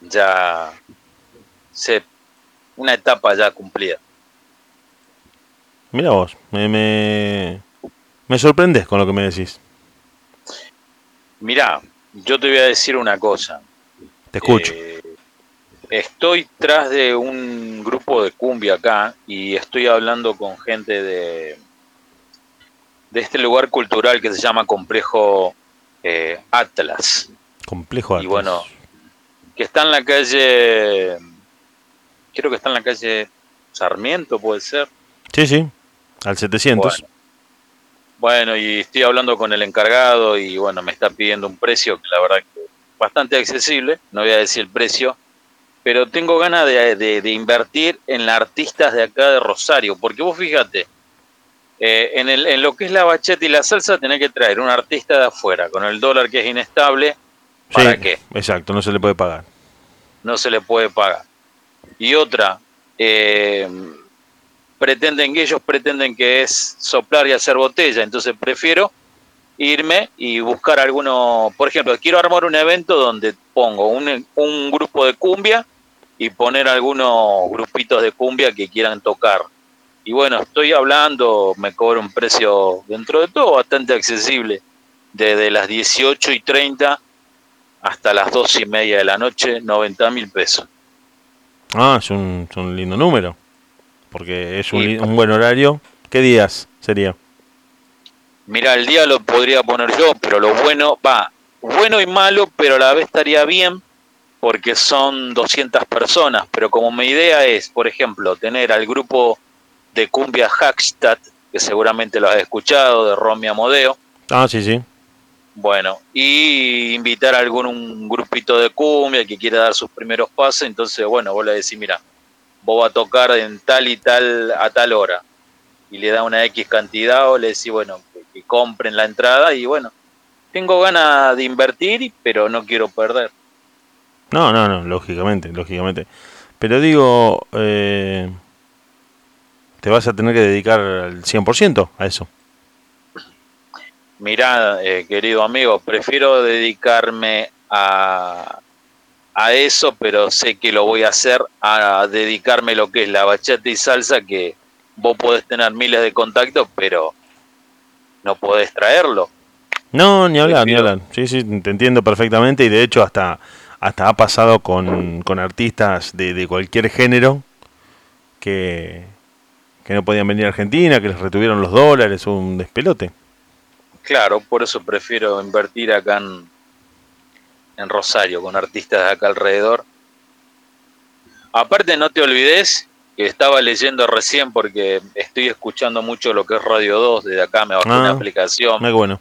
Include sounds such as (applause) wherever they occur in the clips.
ya se, una etapa ya cumplida. Mira vos, me, me, me sorprendes con lo que me decís. Mira, yo te voy a decir una cosa. Te escucho. Eh, estoy tras de un grupo de cumbia acá y estoy hablando con gente de, de este lugar cultural que se llama Complejo eh, Atlas. Complejo Atlas. Y bueno, que está en la calle, creo que está en la calle Sarmiento, puede ser. Sí, sí, al 700. Bueno. Bueno, y estoy hablando con el encargado y bueno, me está pidiendo un precio que la verdad que bastante accesible, no voy a decir el precio, pero tengo ganas de, de, de invertir en las artistas de acá de Rosario, porque vos fíjate, eh, en, el, en, lo que es la bacheta y la salsa tenés que traer un artista de afuera, con el dólar que es inestable, ¿para Sí, qué? Exacto, no se le puede pagar. No se le puede pagar. Y otra, eh, pretenden que ellos pretenden que es soplar y hacer botella, entonces prefiero irme y buscar alguno, por ejemplo, quiero armar un evento donde pongo un, un grupo de cumbia y poner algunos grupitos de cumbia que quieran tocar. Y bueno, estoy hablando, me cobro un precio dentro de todo bastante accesible, desde las 18 y 30 hasta las 2 y media de la noche, 90 mil pesos. Ah, es un, es un lindo número. Porque es un, un buen horario. ¿Qué días sería? Mira, el día lo podría poner yo, pero lo bueno, va, bueno y malo, pero a la vez estaría bien porque son 200 personas, pero como mi idea es, por ejemplo, tener al grupo de cumbia Hackstadt, que seguramente lo has escuchado, de Romy Amodeo, Ah, sí, sí. Bueno, y invitar a algún un grupito de cumbia que quiera dar sus primeros pasos, entonces, bueno, vos le decís, mira, vos vas a tocar en tal y tal a tal hora, y le da una X cantidad, o le decís, bueno, que, que compren la entrada, y bueno, tengo ganas de invertir, pero no quiero perder. No, no, no, lógicamente, lógicamente. Pero digo, eh, te vas a tener que dedicar al 100% a eso. Mirá, eh, querido amigo, prefiero dedicarme a, a eso, pero sé que lo voy a hacer, a dedicarme a lo que es la bachata y salsa, que vos podés tener miles de contactos, pero no podés traerlo. No, ni hablar, ni hablar. Sí, sí, te entiendo perfectamente y de hecho hasta, hasta ha pasado con, con artistas de, de cualquier género que, que no podían venir a Argentina, que les retuvieron los dólares, un despelote. Claro, por eso prefiero invertir acá en, en Rosario, con artistas de acá alrededor. Aparte, no te olvides que estaba leyendo recién porque estoy escuchando mucho lo que es Radio 2 desde acá, me bajé Ah. una aplicación. Muy bueno.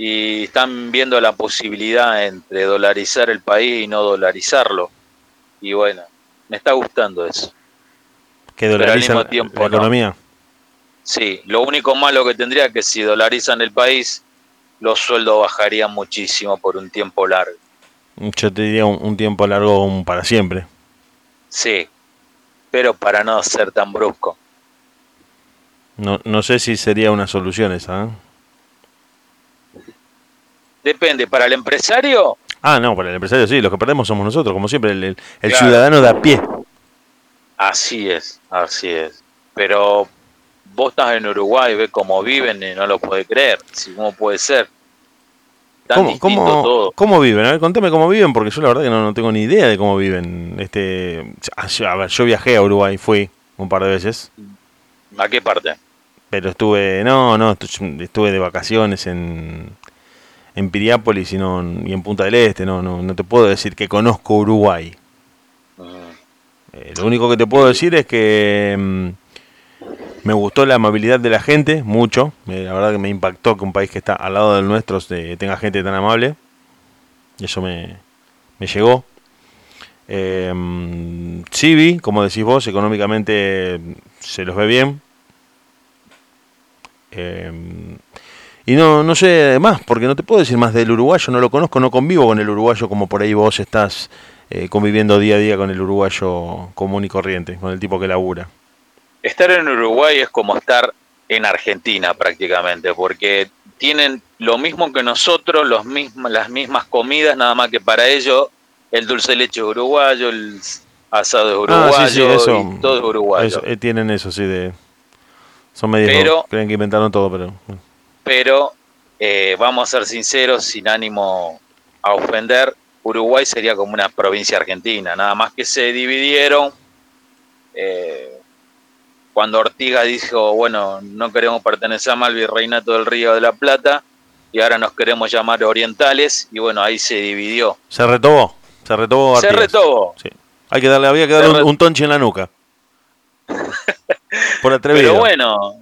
y están viendo la posibilidad entre dolarizar el país y no dolarizarlo. Y bueno, me está gustando eso. Que al dolarizan mismo tiempo la no. Sí, lo único malo que tendría es que si dolarizan el país, los sueldos bajarían muchísimo por un tiempo largo. Yo te diría un, un tiempo largo un para siempre. Sí, pero para no ser tan brusco. No, no sé si sería una solución esa. ¿eh? Depende, para el empresario, Ah, no, para el empresario sí, los que perdemos somos nosotros, como siempre, el, el- el Claro. ciudadano de a pie. así es, así es. Pero vos estás en Uruguay, ves cómo viven y no lo podés creer. Si, ¿Cómo puede ser? Tan ¿Cómo, cómo, todo. cómo viven? A ver, contame cómo viven, porque yo la verdad que no, no tengo ni idea de cómo viven. Este, a ver, yo viajé a Uruguay, fui un par de veces, ¿A qué parte? pero estuve, no, no, estu- estuve de vacaciones en, en Piriápolis y, no, y en Punta del Este, no, no, no te puedo decir que conozco Uruguay. Mm, Eh, lo único que te puedo decir es que mm, me gustó la amabilidad de la gente, mucho. Eh, la verdad que me impactó que un país que está al lado del nuestro eh, tenga gente tan amable. Y eso me, me llegó. Eh, mm, sí vi, como decís vos, económicamente se los ve bien. Eh, y no, no sé más, porque no te puedo decir más del uruguayo, no lo conozco, no convivo con el uruguayo como por ahí vos estás eh, conviviendo día a día con el uruguayo común y corriente, con el tipo que labura. Estar en Uruguay es como estar en Argentina prácticamente, porque tienen lo mismo que nosotros, los mismos, las mismas comidas, nada más que para ellos el dulce de leche es uruguayo, el asado es Ah, uruguayo, sí, sí, eso, y todo es uruguayo. eso, eh, tienen eso, sí, de... Son medios... Pero- creen que inventaron todo, pero... Pero eh, vamos a ser sinceros, sin ánimo a ofender, Uruguay sería como una provincia argentina, nada más que se dividieron. eh, cuando Ortiga dijo, bueno, no queremos pertenecer más al virreinato del Río de la Plata y ahora nos queremos llamar orientales, y bueno, ahí se dividió. Se retobó, se retobó Se retobó. Sí. Hay que darle, había que darle un, un tonche en la nuca. (laughs) Por atrevido. Pero bueno,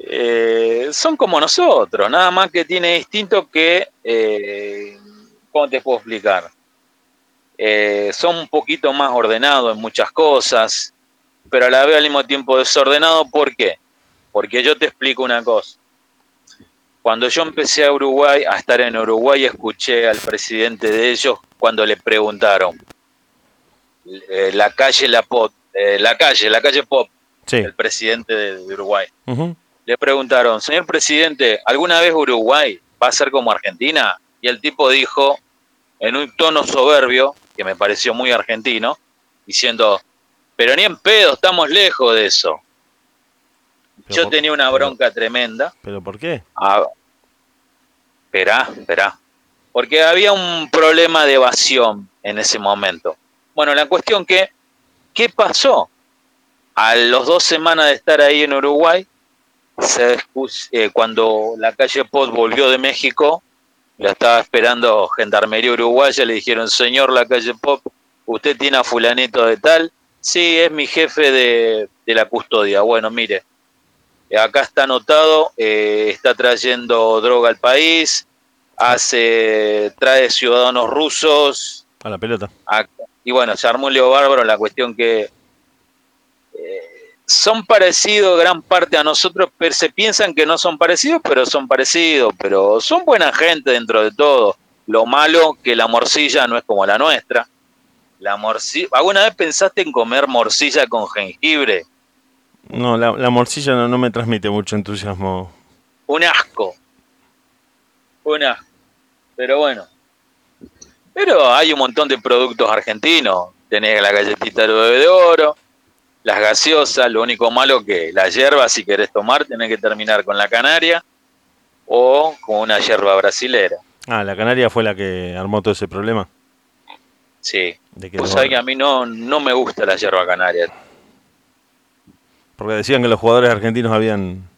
eh, son como nosotros, nada más que tiene distinto que, eh, ¿cómo te puedo explicar? Eh, son un poquito más ordenados en muchas cosas, pero a la vez al mismo tiempo desordenados. ¿Por qué? Porque yo te explico una cosa. Cuando yo empecé a Uruguay, a estar en Uruguay, escuché al presidente de ellos cuando le preguntaron eh, la calle La Pop, eh, la calle, la calle Pop, Sí. el presidente de, de Uruguay. Le preguntaron, señor presidente, ¿alguna vez Uruguay va a ser como Argentina? Y el tipo dijo, en un tono soberbio, que me pareció muy argentino, diciendo, pero ni en pedo, estamos lejos de eso. Yo por- tenía una pero- bronca tremenda. ¿Pero por qué? Ah, esperá, esperá. Porque había un problema de evasión en ese momento. Bueno, la cuestión que, ¿qué pasó? A los dos semanas de estar ahí en Uruguay, se eh, cuando la calle Pot volvió de México, la estaba esperando Gendarmería Uruguaya, le dijeron, señor la calle Pop, ¿usted tiene a fulanito de tal? Sí, es mi jefe de, de la custodia. Bueno, mire, acá está anotado, eh, está trayendo droga al país, hace, trae ciudadanos rusos, A la pelota. acá- y bueno, se armó un lío bárbaro, la cuestión que eh, son parecidos gran parte a nosotros, pero se piensan que no son parecidos, pero son parecidos, pero son buena gente dentro de todo. Lo malo que la morcilla no es como la nuestra. La morcilla, ¿alguna vez pensaste en comer morcilla con jengibre? No, la, la morcilla no, no me transmite mucho entusiasmo. un asco. Un asco. Pero bueno. Pero hay un montón de productos argentinos. Tenés la galletita del bebé de oro, las gaseosas, lo único malo que la hierba, si querés tomar, tenés que terminar con la canaria o con una hierba brasilera. Ah, la Canaria fue la que armó todo ese problema. Sí. De Vos sabés que a mí no, no me gusta la hierba canaria. porque decían que los jugadores argentinos habían...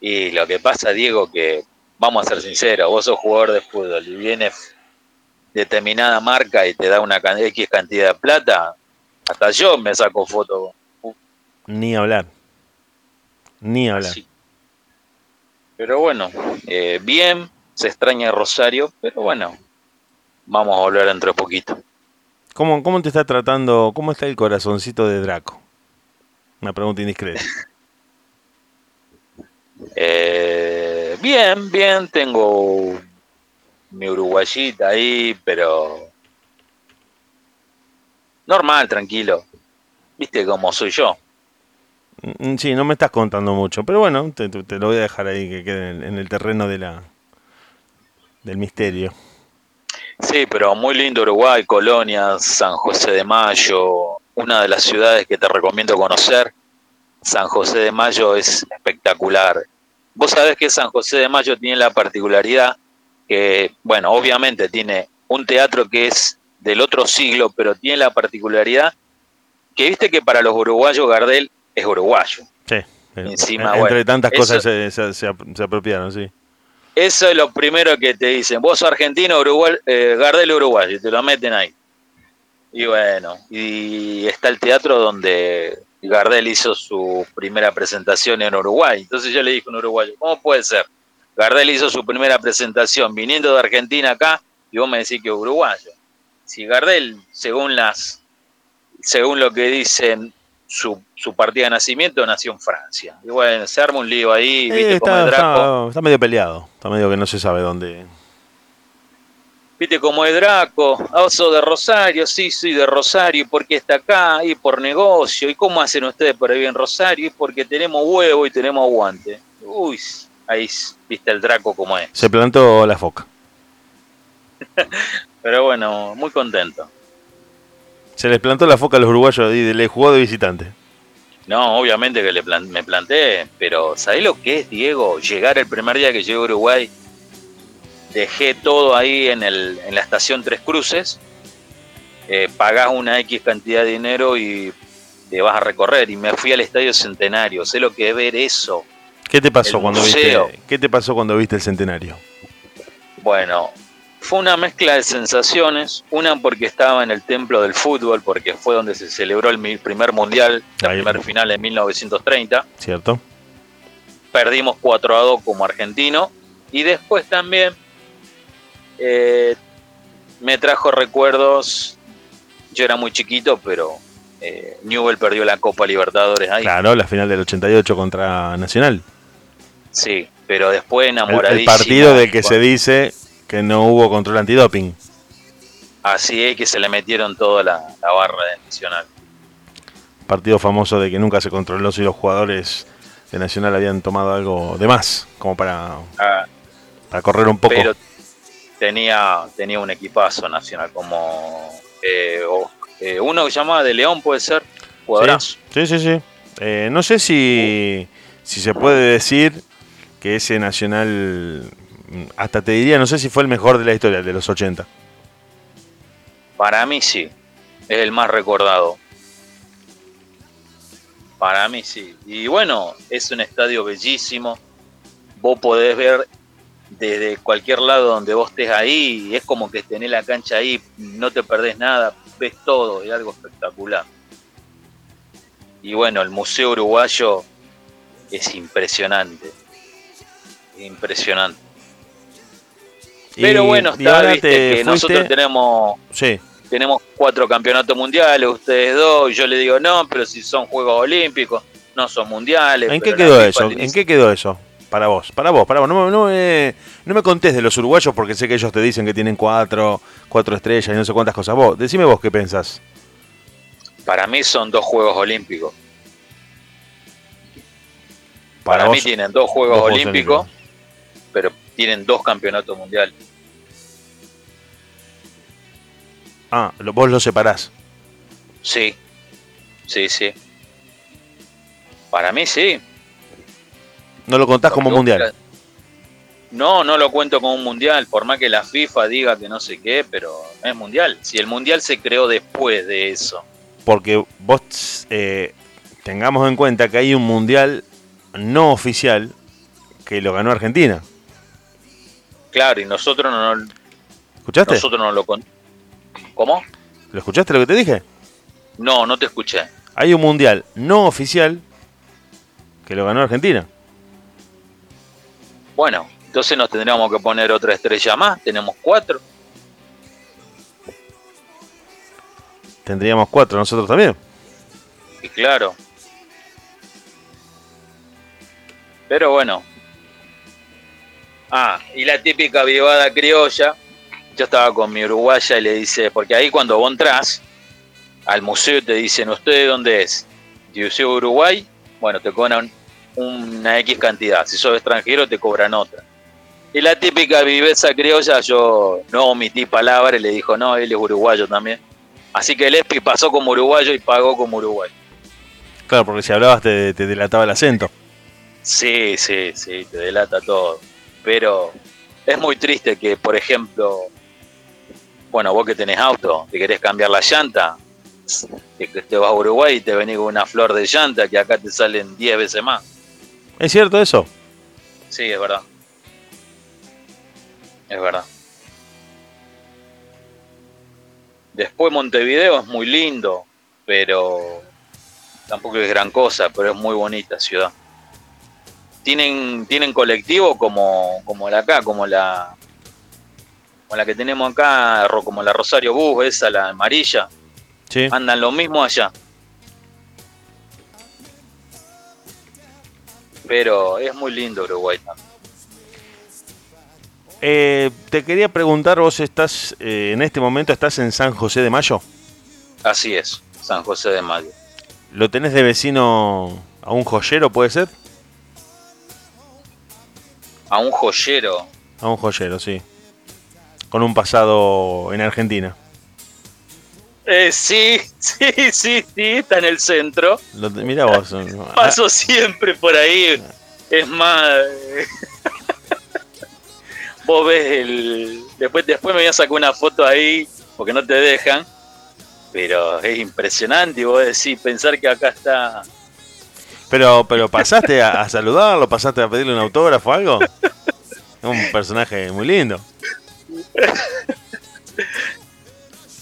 Y lo que pasa, Diego, que vamos a ser sinceros, vos sos jugador de fútbol y viene determinada marca y te da una X cantidad de plata, hasta yo me saco foto. Ni hablar. Ni hablar. Pero bueno, eh, bien, se extraña Rosario, pero bueno, vamos a volver dentro de poquito. ¿Cómo, ¿Cómo te está tratando? ¿Cómo está el corazoncito de Draco? Una pregunta indiscreta. (laughs) Eh, bien, bien, tengo mi uruguayita ahí, pero normal, tranquilo. Viste cómo soy yo. Mm, Sí, no me estás contando mucho, pero bueno, te, te- lo voy a dejar ahí que quede en, en el terreno de la del misterio. Sí, pero muy lindo Uruguay, Colonia, San José de Mayo, una de las ciudades que te recomiendo conocer. San José de Mayo es espectacular. Vos sabés que San José de Mayo tiene la particularidad que, bueno, obviamente tiene un teatro que es del otro siglo, pero tiene la particularidad que viste que para los uruguayos Gardel es uruguayo. Sí. eh, Encima, en- entre bueno, tantas eso- cosas se, se apropiaron, sí. Eso es lo primero que te dicen. Vos sos argentino, Uruguay, eh, Gardel uruguayo, y te lo meten ahí. Y bueno, y está el teatro donde Gardel hizo su primera presentación en Uruguay. Entonces yo le dije a un uruguayo, ¿cómo puede ser? Gardel hizo su primera presentación viniendo de Argentina acá y vos me decís que es uruguayo. Si Gardel, según las, según lo que dicen su, su partida de nacimiento, nació en Francia. Y bueno, se arma un lío ahí, Eh, viste está, es Draco. está- está medio peleado. Está medio que no se sabe dónde. Viste cómo es Draco, ah, vos sos de Rosario, sí, soy de Rosario, ¿y por qué está acá? Y por negocio, ¿y cómo hacen ustedes para vivir en Rosario? Y porque tenemos huevo y tenemos aguante. Uy, ahí viste el Draco como es. Se plantó la foca. (laughs) Pero bueno, muy contento. Se les plantó la foca a los uruguayos y le jugó de visitante. No, obviamente que le me planté, pero ¿sabés lo que es, Diego? Llegar el primer día que llegué a Uruguay, dejé todo ahí en, el, en la estación Tres Cruces, eh, pagás una X cantidad de dinero y te vas a recorrer. Y me fui al Estadio Centenario, sé lo que es ver eso. ¿Qué te pasó, cuando viste, ¿qué te pasó cuando viste el Centenario? Bueno, fue una mezcla de sensaciones, una porque estaba en el templo del fútbol, porque fue donde se celebró el primer mundial, la primera final en 1930. Cierto. Perdimos 4 a 2 como argentino. Y después también eh, me trajo recuerdos. Yo era muy chiquito, pero eh, Newell perdió la Copa Libertadores ahí. Claro, la final del 88 contra Nacional. Sí, pero después enamoradísimo. El, partido del que se dice que no hubo control antidoping. Así es que se le metieron toda la, barra de Nacional. Partido famoso de que nunca se controló si los jugadores de Nacional habían tomado algo de más, como para, ah, para correr un poco. Pero tenía, tenía un equipazo Nacional, como eh, eh, uno que se llama De León, puede ser, jugadorazo. Sí, sí, sí. Eh, no sé si, si se puede decir que ese Nacional hasta te diría, no sé si fue el mejor de la historia, de los 80. Para mí sí, es el más recordado. Para mí sí. Y bueno, es un estadio bellísimo. Vos podés ver desde cualquier lado donde vos estés ahí, es como que tenés la cancha ahí, no te perdés nada, ves todo, es algo espectacular. Y bueno, el Museo Uruguayo es impresionante. Impresionante. Pero bueno, está, viste, que nosotros tenemos, tenemos cuatro campeonatos mundiales, ustedes dos, y yo le digo, no, pero si son Juegos Olímpicos, no son mundiales. ¿En qué quedó eso? ¿En qué quedó eso? Para vos, para vos, para vos. No, no, me, no me contés de los uruguayos porque sé que ellos te dicen que tienen cuatro, cuatro estrellas y no sé cuántas cosas. Vos, decime vos qué pensás. Para mí son dos Juegos Olímpicos. Para, mí tienen dos Juegos, olímpicos, pero tienen dos campeonatos mundiales. Ah, vos lo separás. Sí, sí, sí. Para mí sí. ¿No lo contás como mundial? No, no lo cuento como un mundial, por más que la FIFA diga que no sé qué, pero es mundial. Si el mundial se creó después de eso. Porque vos eh, tengamos en cuenta que hay un mundial no oficial que lo ganó Argentina. Claro, y nosotros no, ¿Escuchaste? Nosotros no lo ¿Cómo? ¿Lo escuchaste lo que te dije? No, no te escuché. Hay un mundial no oficial que lo ganó Argentina. Bueno, entonces nos tendríamos que poner otra estrella más. Tenemos cuatro. Tendríamos cuatro nosotros también. Y claro. Pero bueno. Ah, y la típica vivada criolla yo estaba con mi uruguaya y le dice, porque ahí cuando vos entras al museo te dicen, ¿usted dónde es? Museo Uruguay, bueno, te cobran una X cantidad. Si sos extranjero te cobran otra. Y la típica viveza criolla, yo no omití palabras y le dijo, no, él es uruguayo también. Así que el ESPI pasó como uruguayo y pagó como uruguayo. Claro, porque si hablabas te, te delataba el acento. Sí, sí, sí, te delata todo. Pero es muy triste que, por ejemplo, bueno, vos que tenés auto, te querés cambiar la llanta, que te vas a Uruguay y te venís con una flor de llanta que acá te salen 10 veces más. ¿Es cierto eso? Sí, es verdad. Es verdad. Después Montevideo es muy lindo, pero tampoco es gran cosa, pero es muy bonita ciudad. Tienen, tienen colectivo como, como la acá, como la, como la que tenemos acá, como la Rosario Bus, esa, la amarilla. Sí. Andan lo mismo allá. Pero es muy lindo Uruguay también. Eh, te quería preguntar, vos estás, eh, en este momento estás en San José de Mayo. Así es, San José de Mayo. ¿Lo tenés de vecino a un joyero, puede ser? A un joyero. A un joyero, sí. Con un pasado en Argentina. Eh, sí, (laughs) sí, sí, sí, está en el centro. mira vos. (laughs) Paso siempre por ahí. Es más. (laughs) vos ves el. Después, después me voy a sacar una foto ahí, porque no te dejan. Pero es impresionante, y vos decís, pensar que acá está. Pero, pero pasaste a, a saludarlo, pasaste a pedirle un autógrafo o algo. Un personaje muy lindo.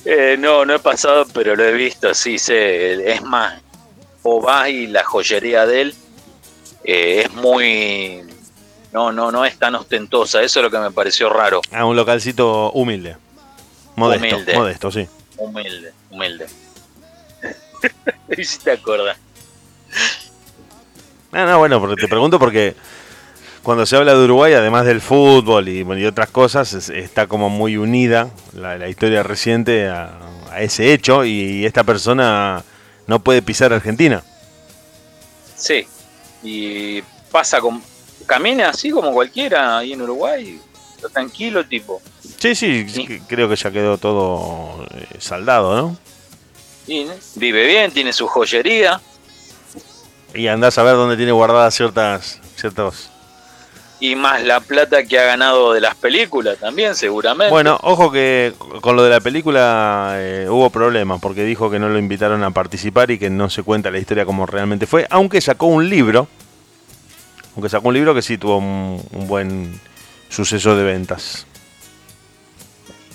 Eh, no, no he pasado, pero lo he visto, sí, sé. Es más, o vas y la joyería de él eh, es muy. No, no, no es tan ostentosa. Eso es lo que me pareció raro. Ah, un localcito humilde. Modesto, humilde. modesto, sí. Humilde, humilde. (laughs) y si te acuerdas. Ah, no, bueno, porque te pregunto porque cuando se habla de Uruguay, además del fútbol y, otras cosas, está como muy unida la, historia reciente a, ese hecho y esta persona no puede pisar Argentina. Sí, y pasa con... Camina así como cualquiera ahí en Uruguay, tranquilo tipo. Sí, sí, creo que ya quedó todo eh, saldado, ¿no? Y, vive bien, tiene su joyería. Y andás a ver dónde tiene guardadas ciertas, ciertos y más la plata que ha ganado de las películas también, seguramente. Bueno, ojo que con lo de la película eh, hubo problemas, porque dijo que no lo invitaron a participar y que no se cuenta la historia como realmente fue, aunque sacó un libro, aunque sacó un libro que sí tuvo un, buen suceso de ventas.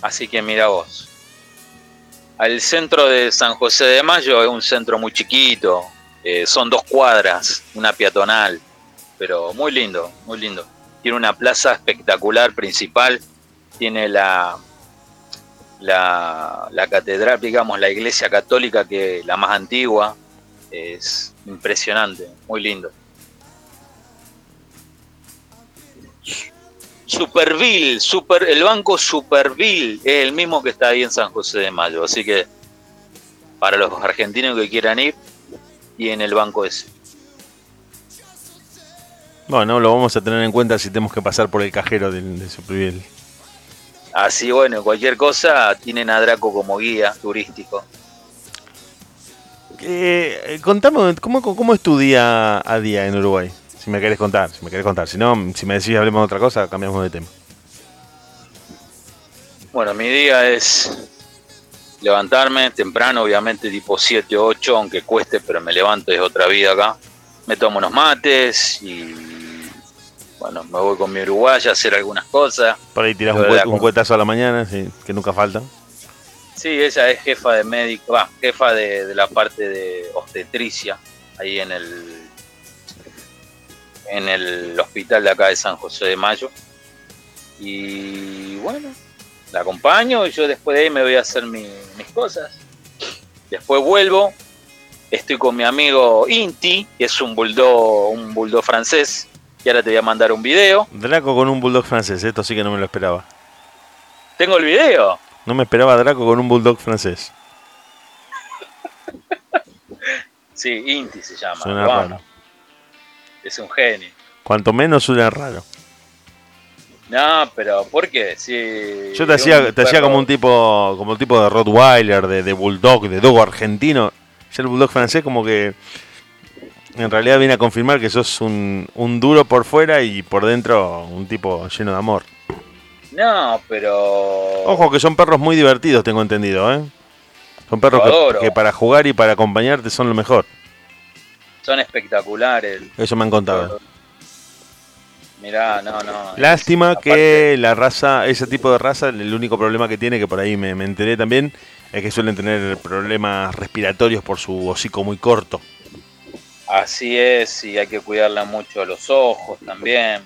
Así que mira vos. Al centro de San José de Mayo es un centro muy chiquito, eh, son dos cuadras, una peatonal pero muy lindo, muy lindo. Tiene una plaza espectacular principal, tiene la, la, la catedral, digamos, la iglesia católica que la más antigua, es impresionante, muy lindo. Superville, super, el banco Superville es el mismo que está ahí en San José de Mayo, así que para los argentinos que quieran ir, y en el banco ese. Bueno, lo vamos a tener en cuenta si tenemos que pasar por el cajero de, de Así, bueno, cualquier cosa, tienen a Draco como guía turístico. Eh, contame, ¿cómo, ¿cómo es tu día a día en Uruguay? Si me querés contar, si me querés contar. Si no, si me decís hablemos de otra cosa, cambiamos de tema. Bueno, mi día es levantarme temprano, obviamente tipo 7 o 8, aunque cueste, pero me levanto, es otra vida acá. Me tomo unos mates y bueno, me voy con mi uruguaya a hacer algunas cosas. Por ahí tiras un, cuetazo a la mañana, que nunca falta. Sí, ella es jefa de médico, va, jefa de, la parte de obstetricia, ahí en el en el hospital de acá de San José de Mayo. Y bueno, la acompaño y yo después de ahí me voy a hacer mis cosas. Después vuelvo, estoy con mi amigo Inti, que es un bulldog, un bulldog francés, y ahora te voy a mandar un video. Draco con un bulldog francés, esto sí que no me lo esperaba. ¿Tengo el video? No me esperaba Draco con un bulldog francés. (laughs) sí, Inti se llama. Suena raro. Es un genio. Cuanto menos suena raro. No, pero ¿por qué? Si Yo te hacía, te hacía como un tipo, como un tipo de Rottweiler, de, de bulldog, de dogo argentino. Ya el bulldog francés como que en realidad viene a confirmar que sos un, un duro por fuera y por dentro un tipo lleno de amor. No, pero. Ojo que son perros muy divertidos, tengo entendido, ¿eh? Son perros que, para jugar y para acompañarte son lo mejor. Son espectaculares. Eso me han contado. Mirá, no, no. Lástima que la raza, ese tipo de raza, el único problema que tiene, que por ahí me, me enteré también, es que suelen tener problemas respiratorios por su hocico muy corto. Así es, y hay que cuidarla mucho los ojos también.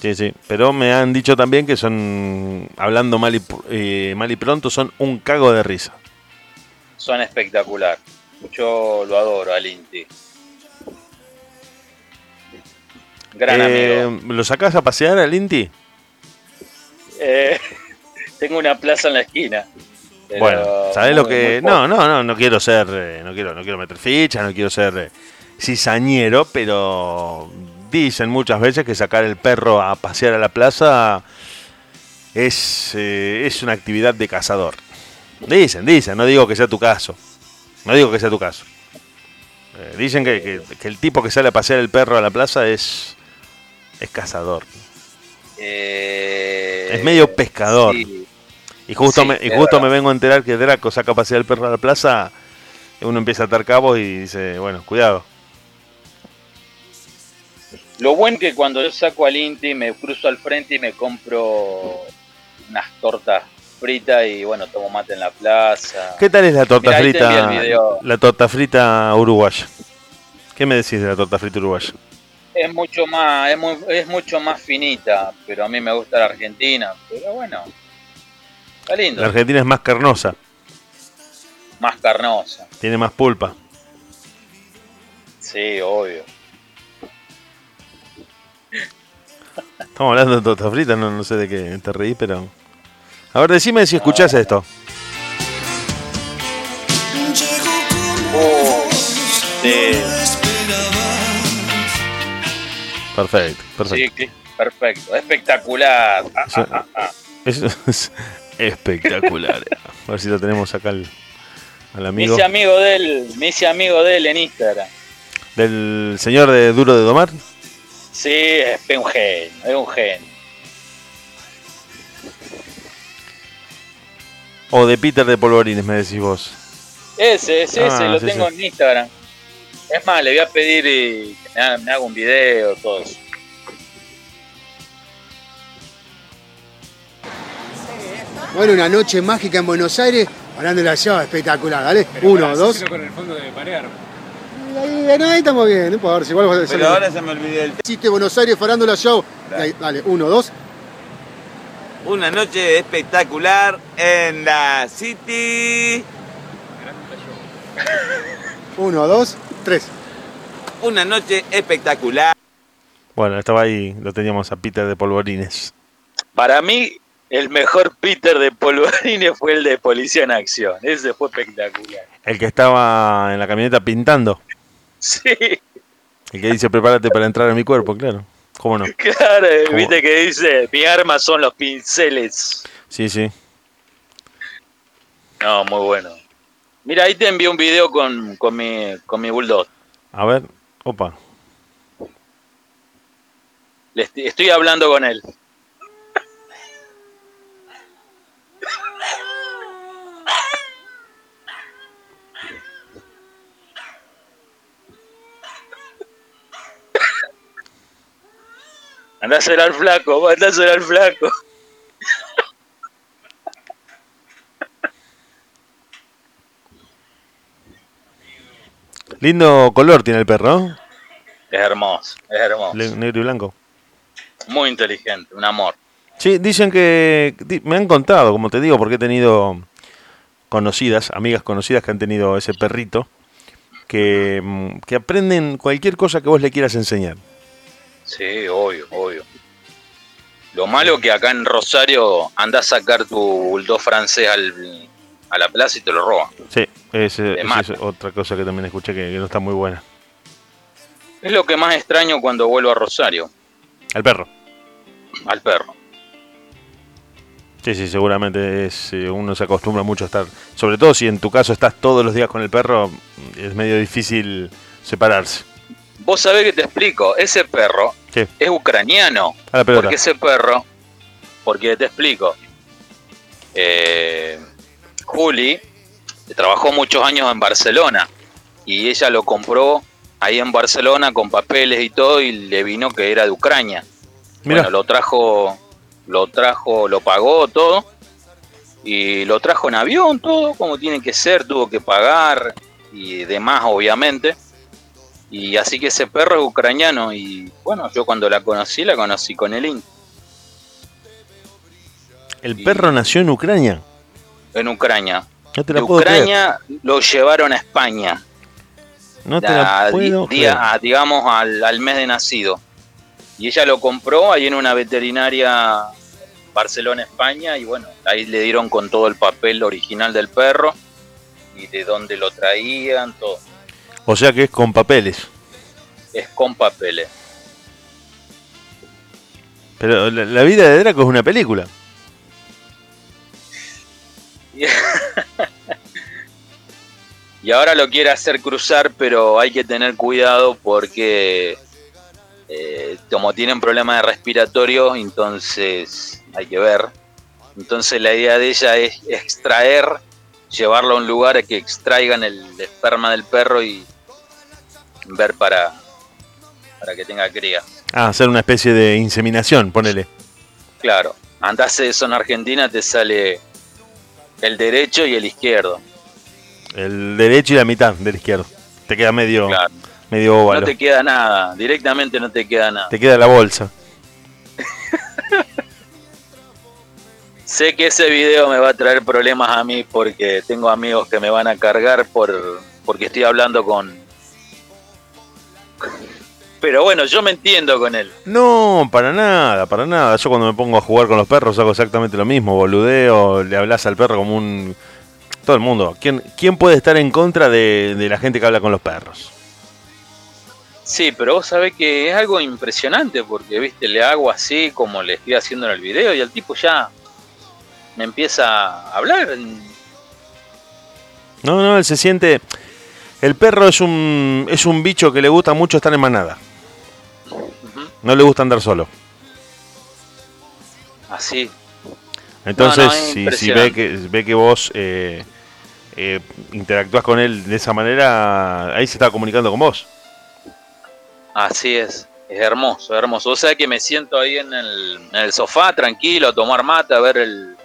Sí, sí, pero me han dicho también que son, hablando mal y, eh, mal y pronto, son un cago de risa. Son espectacular. Yo lo adoro al Inti. Gran eh, amigo. ¿Lo sacas a pasear al Inti? Eh, (laughs) tengo una plaza en la esquina. Bueno, ¿sabes lo que.? No, no, no, no quiero ser. no, quiero, no quiero meter ficha, no quiero ser cizañero, pero dicen muchas veces que sacar el perro a pasear a la plaza es, eh, es una actividad de cazador. Dicen, dicen, no digo que sea tu caso. No digo que sea tu caso. Eh, dicen que, el tipo que sale a pasear el perro a la plaza es, es cazador. Eh, es medio pescador. Y justo, me, y justo me vengo a enterar que Draco saca a pasear el perro a la plaza. Uno empieza a atar cabos y dice, bueno, cuidado. Lo bueno que cuando yo saco al Inti me cruzo al frente y me compro unas tortas fritas y bueno, tomo mate en la plaza. ¿Qué tal es la torta frita? La torta frita uruguaya. ¿Qué me decís de la torta frita uruguaya? Es mucho más, es, es mucho más finita, pero a mí me gusta la Argentina. Pero bueno, está lindo. La Argentina es más carnosa. Más carnosa. Tiene más pulpa. Sí, obvio. Estamos hablando de torta frita, no, no sé de qué te reí, pero. A ver, decime si escuchás esto. Oh, perfecto, perfecto. Sí, perfecto, espectacular. Ah, ah, ah, (laughs) es, espectacular. A ver si lo tenemos acá al, amigo. Me amigo de él, me hice amigo de él en Instagram. ¿Del señor de Duro de Domar? Sí, es un genio, es un genio. O de Peter de Polvorines, me decís vos. Ese, ese, ese, lo tengo en Instagram. Es más, le voy a pedir eh, que me haga, un video, todo eso. Bueno, una noche mágica en Buenos Aires, hablando de la ciudad, espectacular, ¿vale? Uno, dos. con el fondo de parear. Ahí, ahí estamos bien, no importa, igual Pero ahora se me olvidé el Chiste Buenos Aires, la Show. Ahí, dale, uno, dos. Una noche espectacular en la City. Uno, dos, tres. Una noche espectacular. Bueno, estaba ahí, lo teníamos a Peter de Polvorines. Para mí, el mejor Peter de Polvorines (laughs) fue el de Policía en Acción. Ese fue espectacular. El que estaba en la camioneta pintando. Sí. El que dice, prepárate para entrar en mi cuerpo, claro. ¿Cómo no? Claro, viste que dice, mi arma son los pinceles. Sí, sí. No, muy bueno. Mira, ahí te envié un video con, con, mi, con mi bulldog. A ver, opa. Le estoy hablando con él. Andá a ser al flaco, andá a ser al flaco. Lindo color tiene el perro. Es hermoso, es hermoso. negro y blanco. Muy inteligente, un amor. Sí, dicen que me han contado, como te digo, porque he tenido conocidas, amigas conocidas que han tenido ese perrito, que, mm, que aprenden cualquier cosa que vos le quieras enseñar. Sí, obvio, obvio. Lo malo que acá en Rosario andás a sacar tu bulldog francés al, a la plaza y te lo roban. Sí, esa es otra cosa que también escuché que, no está muy buena. Es lo que más extraño cuando vuelvo a Rosario. Al perro. Al perro. Sí, sí, seguramente es, eh, uno se acostumbra mucho a estar, sobre todo si en tu caso estás todos los días con el perro, es medio difícil separarse. Vos sabés que te explico, ese perro es ucraniano. porque ese perro, porque te explico, eh, Juli trabajó muchos años en Barcelona y ella lo compró ahí en Barcelona con papeles y todo y le vino que era de Ucrania. Bueno, lo trajo, lo trajo, lo pagó todo y lo trajo en avión todo como tiene que ser, tuvo que pagar y demás obviamente y así que ese perro es ucraniano y bueno, yo cuando la conocí, la conocí con el INC. ¿El perro nació en Ucrania? En Ucrania. No te Ucrania lo llevaron a España. No te la, puedo digamos al, al, mes de nacido. Y ella lo compró ahí en una veterinaria Barcelona, España, y bueno, ahí le dieron con todo el papel original del perro y de dónde lo traían, todo. O sea que es con papeles. Es con papeles. Pero la, la vida de Draco es una película. Y ahora lo quiere hacer cruzar, pero hay que tener cuidado porque eh, como tienen problemas de respiratorio, entonces hay que ver. Entonces la idea de ella es extraer, llevarlo a un lugar a que extraigan el esperma del perro y ver para, para que tenga cría. Ah, hacer una especie de inseminación, ponele. Claro, andás eso en Argentina, te sale el derecho y el izquierdo. El derecho y la mitad del izquierdo. Te queda medio, Claro. medio óvalo. No te queda nada, directamente no te queda nada. Te queda la bolsa. (laughs) Sé que ese video me va a traer problemas a mí porque tengo amigos que me van a cargar por porque estoy hablando con... Pero bueno, yo me entiendo con él. No, para nada, para nada. Yo cuando me pongo a jugar con los perros hago exactamente lo mismo. Boludeo, le hablas al perro como un... Todo el mundo. ¿Quién, quién puede estar en contra de, de la gente que habla con los perros? Sí, pero vos sabés que es algo impresionante porque, viste, le hago así como le estoy haciendo en el video y el tipo ya me empieza a hablar. No, no, él se siente... El perro es un, es un bicho que le gusta mucho estar en manada. No le gusta andar solo. Así. Entonces, No, no, es si, si ve, que, ve que vos eh, eh, interactúas con él de esa manera, ahí se está comunicando con vos. Así es. Es hermoso, hermoso. O sea que me siento ahí en el, en el sofá, tranquilo, a tomar mate, a ver el,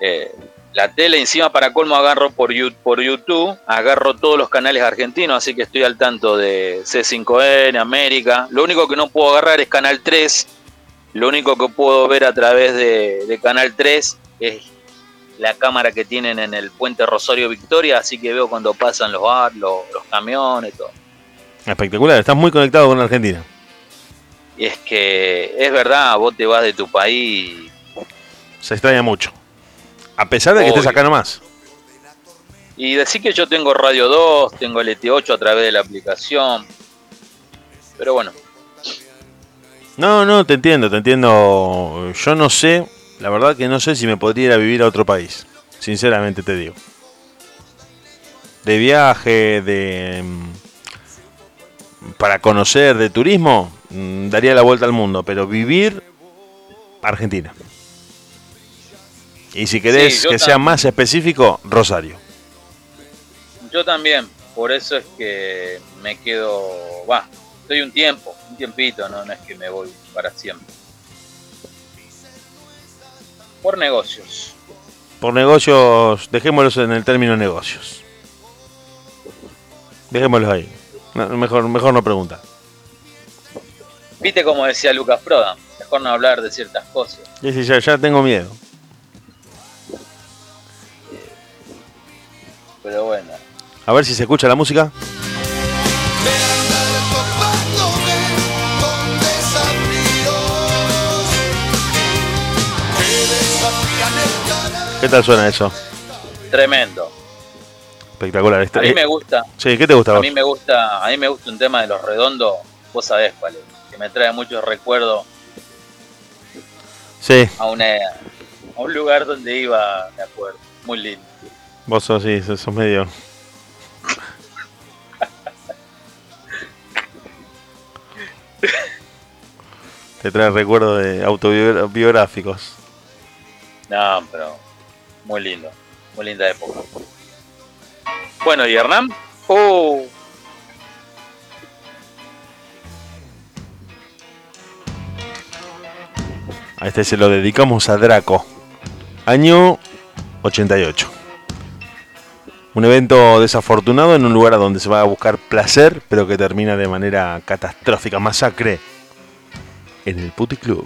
eh, la tele. Encima, para colmo, agarro por, por YouTube, agarro todos los canales argentinos, así que estoy al tanto de C5N, América. Lo único que no puedo agarrar es Canal 3. Lo único que puedo ver a través de, de Canal 3 es la cámara que tienen en el puente Rosario Victoria, así que veo cuando pasan los, bar- los, los camiones, todo. Espectacular, estás muy conectado con Argentina. Y es que es verdad, vos te vas de tu país. Se extraña mucho. A pesar de que Obvio. estés acá nomás. Y decir que yo tengo Radio 2, tengo LT8 a través de la aplicación. Pero bueno, No, no, te entiendo, te entiendo. Yo no sé, la verdad que no sé si me podría ir a vivir a otro país. Sinceramente te digo. De viaje, de... mm, Para conocer, de turismo, mm, daría la vuelta al mundo. Pero vivir, Argentina. Y si querés Sí, que sea más específico, Rosario. yo también. Por eso es que me quedo. Va, estoy un tiempo, un tiempito, no, no es que me voy para siempre. Por negocios. Por negocios, dejémoslos en el término negocios. Dejémoslos ahí. No, mejor, mejor no preguntar. Viste como decía Lucas Prodan, mejor no hablar de ciertas cosas. Sí, sí, ya, ya tengo miedo. Pero bueno, A ver si se escucha la música. ¿Qué tal suena eso? tremendo. Espectacular. Este- A mí eh, me gusta, Sí, ¿qué te gusta a vos? mí me gusta, a mí me gusta un tema de los redondos, vos sabés cuál es, que me trae muchos recuerdos Sí, a, una, a un lugar donde iba, me acuerdo, muy lindo. Vos sos, sí, sos sos medio... Te trae recuerdos de autobiográficos. No, pero muy lindo, muy linda época. Bueno, ¿y Hernán? Oh, A este se lo dedicamos a Draco. Año 88. Un evento desafortunado en un lugar a donde se va a buscar placer, pero que termina de manera catastrófica. Masacre en el Puti Club.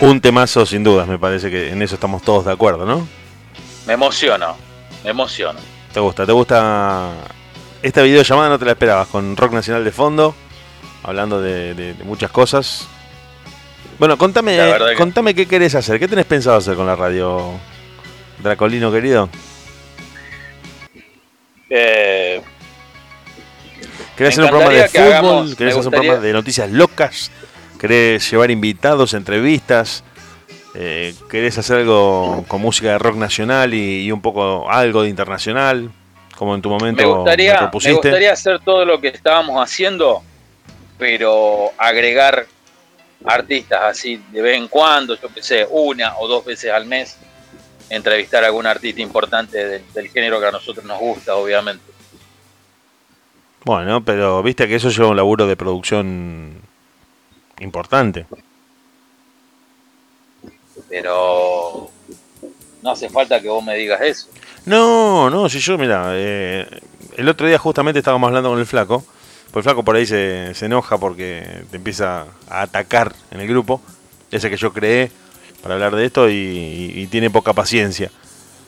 Un temazo sin dudas, me parece que en eso estamos todos de acuerdo, ¿no? Me emociono, me emociono. ¿Te gusta? ¿Te gusta? Esta videollamada no te la esperabas, con rock nacional de fondo, hablando de, de- de muchas cosas. Bueno, contame, que- contame qué querés hacer, qué tenés pensado hacer con la radio, Dracolino querido. Eh, ¿Querés hacer un programa de fútbol? hagamos- ¿Querés hacer un programa de noticias locas? ¿Querés llevar invitados, entrevistas? Eh, ¿Querés hacer algo con música de rock nacional y, y un poco algo de internacional? Como en tu momento me, gustaría, me propusiste. gustaría hacer todo lo que estábamos haciendo, pero agregar artistas así de vez en cuando, yo qué sé, una o dos veces al mes, entrevistar a algún artista importante del, del género que a nosotros nos gusta, obviamente. Bueno, pero viste que eso lleva un laburo de producción importante. Pero no hace falta que vos me digas eso. No, no, si yo, mira, eh, el otro día justamente estábamos hablando con el flaco, pues el flaco por ahí se, se enoja porque te empieza a atacar en el grupo, ese que yo creé para hablar de esto y, y- y tiene poca paciencia.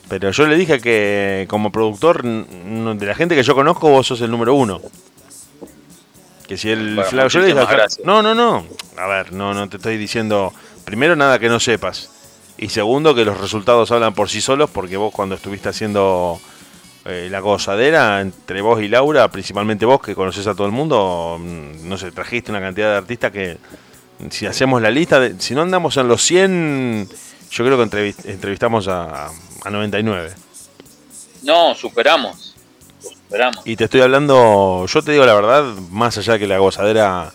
Pero yo le dije que como productor, de la gente que yo conozco, vos sos el número uno. Que si el Bueno, no, no, no, a ver, no, no te estoy diciendo, primero nada que no sepas. Y segundo, que los resultados hablan por sí solos, porque vos cuando estuviste haciendo eh, la gozadera, entre vos y Laura, principalmente vos que conoces a todo el mundo, mm, no sé, trajiste una cantidad de artistas que, si hacemos la lista, de- si no andamos en los 100, yo creo que entrevist- entrevistamos a, a 99. No, superamos. Y te estoy hablando, yo te digo la verdad, más allá de que la gozadera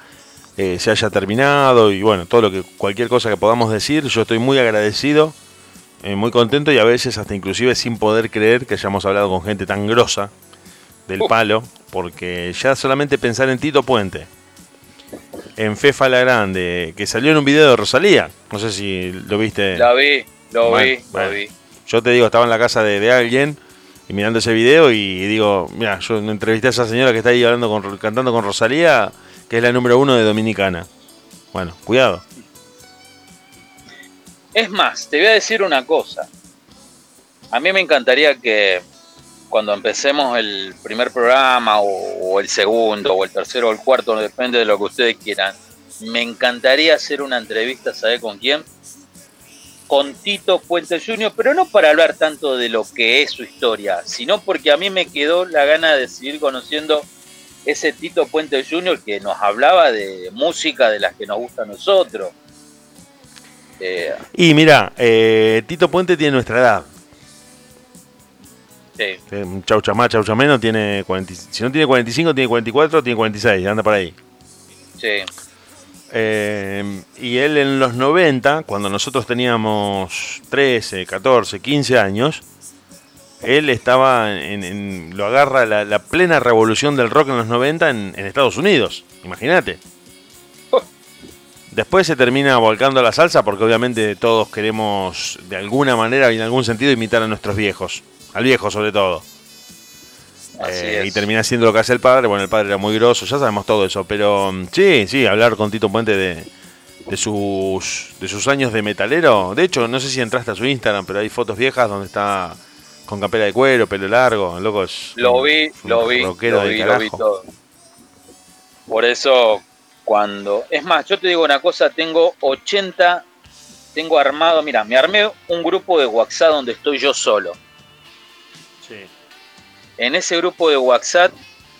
eh, se haya terminado y bueno, todo lo que cualquier cosa que podamos decir, yo estoy muy agradecido, eh, muy contento y a veces hasta inclusive sin poder creer que hayamos hablado con gente tan grosa del Uh. palo, porque ya solamente pensar en Tito Puente, en Fefa la Grande, que salió en un video de Rosalía, no sé si lo viste. La vi, lo Bueno, vi, bueno. lo vi. Yo te digo, estaba en la casa de, de alguien y mirando ese video y digo, mira, yo entrevisté a esa señora que está ahí hablando con, cantando con Rosalía, que es la número uno de Dominicana. Bueno, cuidado. Es más, te voy a decir una cosa. A mí me encantaría que cuando empecemos el primer programa o, o el segundo o el tercero o el cuarto, depende de lo que ustedes quieran, me encantaría hacer una entrevista, ¿sabe con quién? Con Tito Puente Jr., pero no para hablar tanto de lo que es su historia, sino porque a mí me quedó la gana de seguir conociendo ese Tito Puente Jr. que nos hablaba de música de las que nos gusta a nosotros. Eh, Y mira, eh, Tito Puente tiene nuestra edad. sí. Un chaucha más, chaucha menos, tiene 40, si no tiene 45, tiene 44, tiene 46, anda por ahí. Sí, Eh, y él en los 90, cuando nosotros teníamos 13, 14, 15 años, él estaba en, lo agarra la, la plena revolución del rock en los 90 en, en Estados Unidos, imagínate. Después se termina volcando a la salsa porque obviamente todos queremos de alguna manera y en algún sentido imitar a nuestros viejos, al viejo sobre todo. Eh, y termina siendo lo que hace el padre. Bueno, el padre era muy grosso, ya sabemos todo eso. Pero mm, sí, sí, hablar con Tito Puente de, de sus, de sus años de metalero. De hecho, no sé si entraste a su Instagram, pero hay fotos viejas donde está con capela de cuero, pelo largo. Loco es. Lo un- vi, un lo vi, lo vi, lo vi todo. Por eso, cuando... Es más, yo te digo una cosa, tengo 80, tengo armado, mira, me armé un grupo de WhatsApp donde estoy yo solo. Sí. En ese grupo de WhatsApp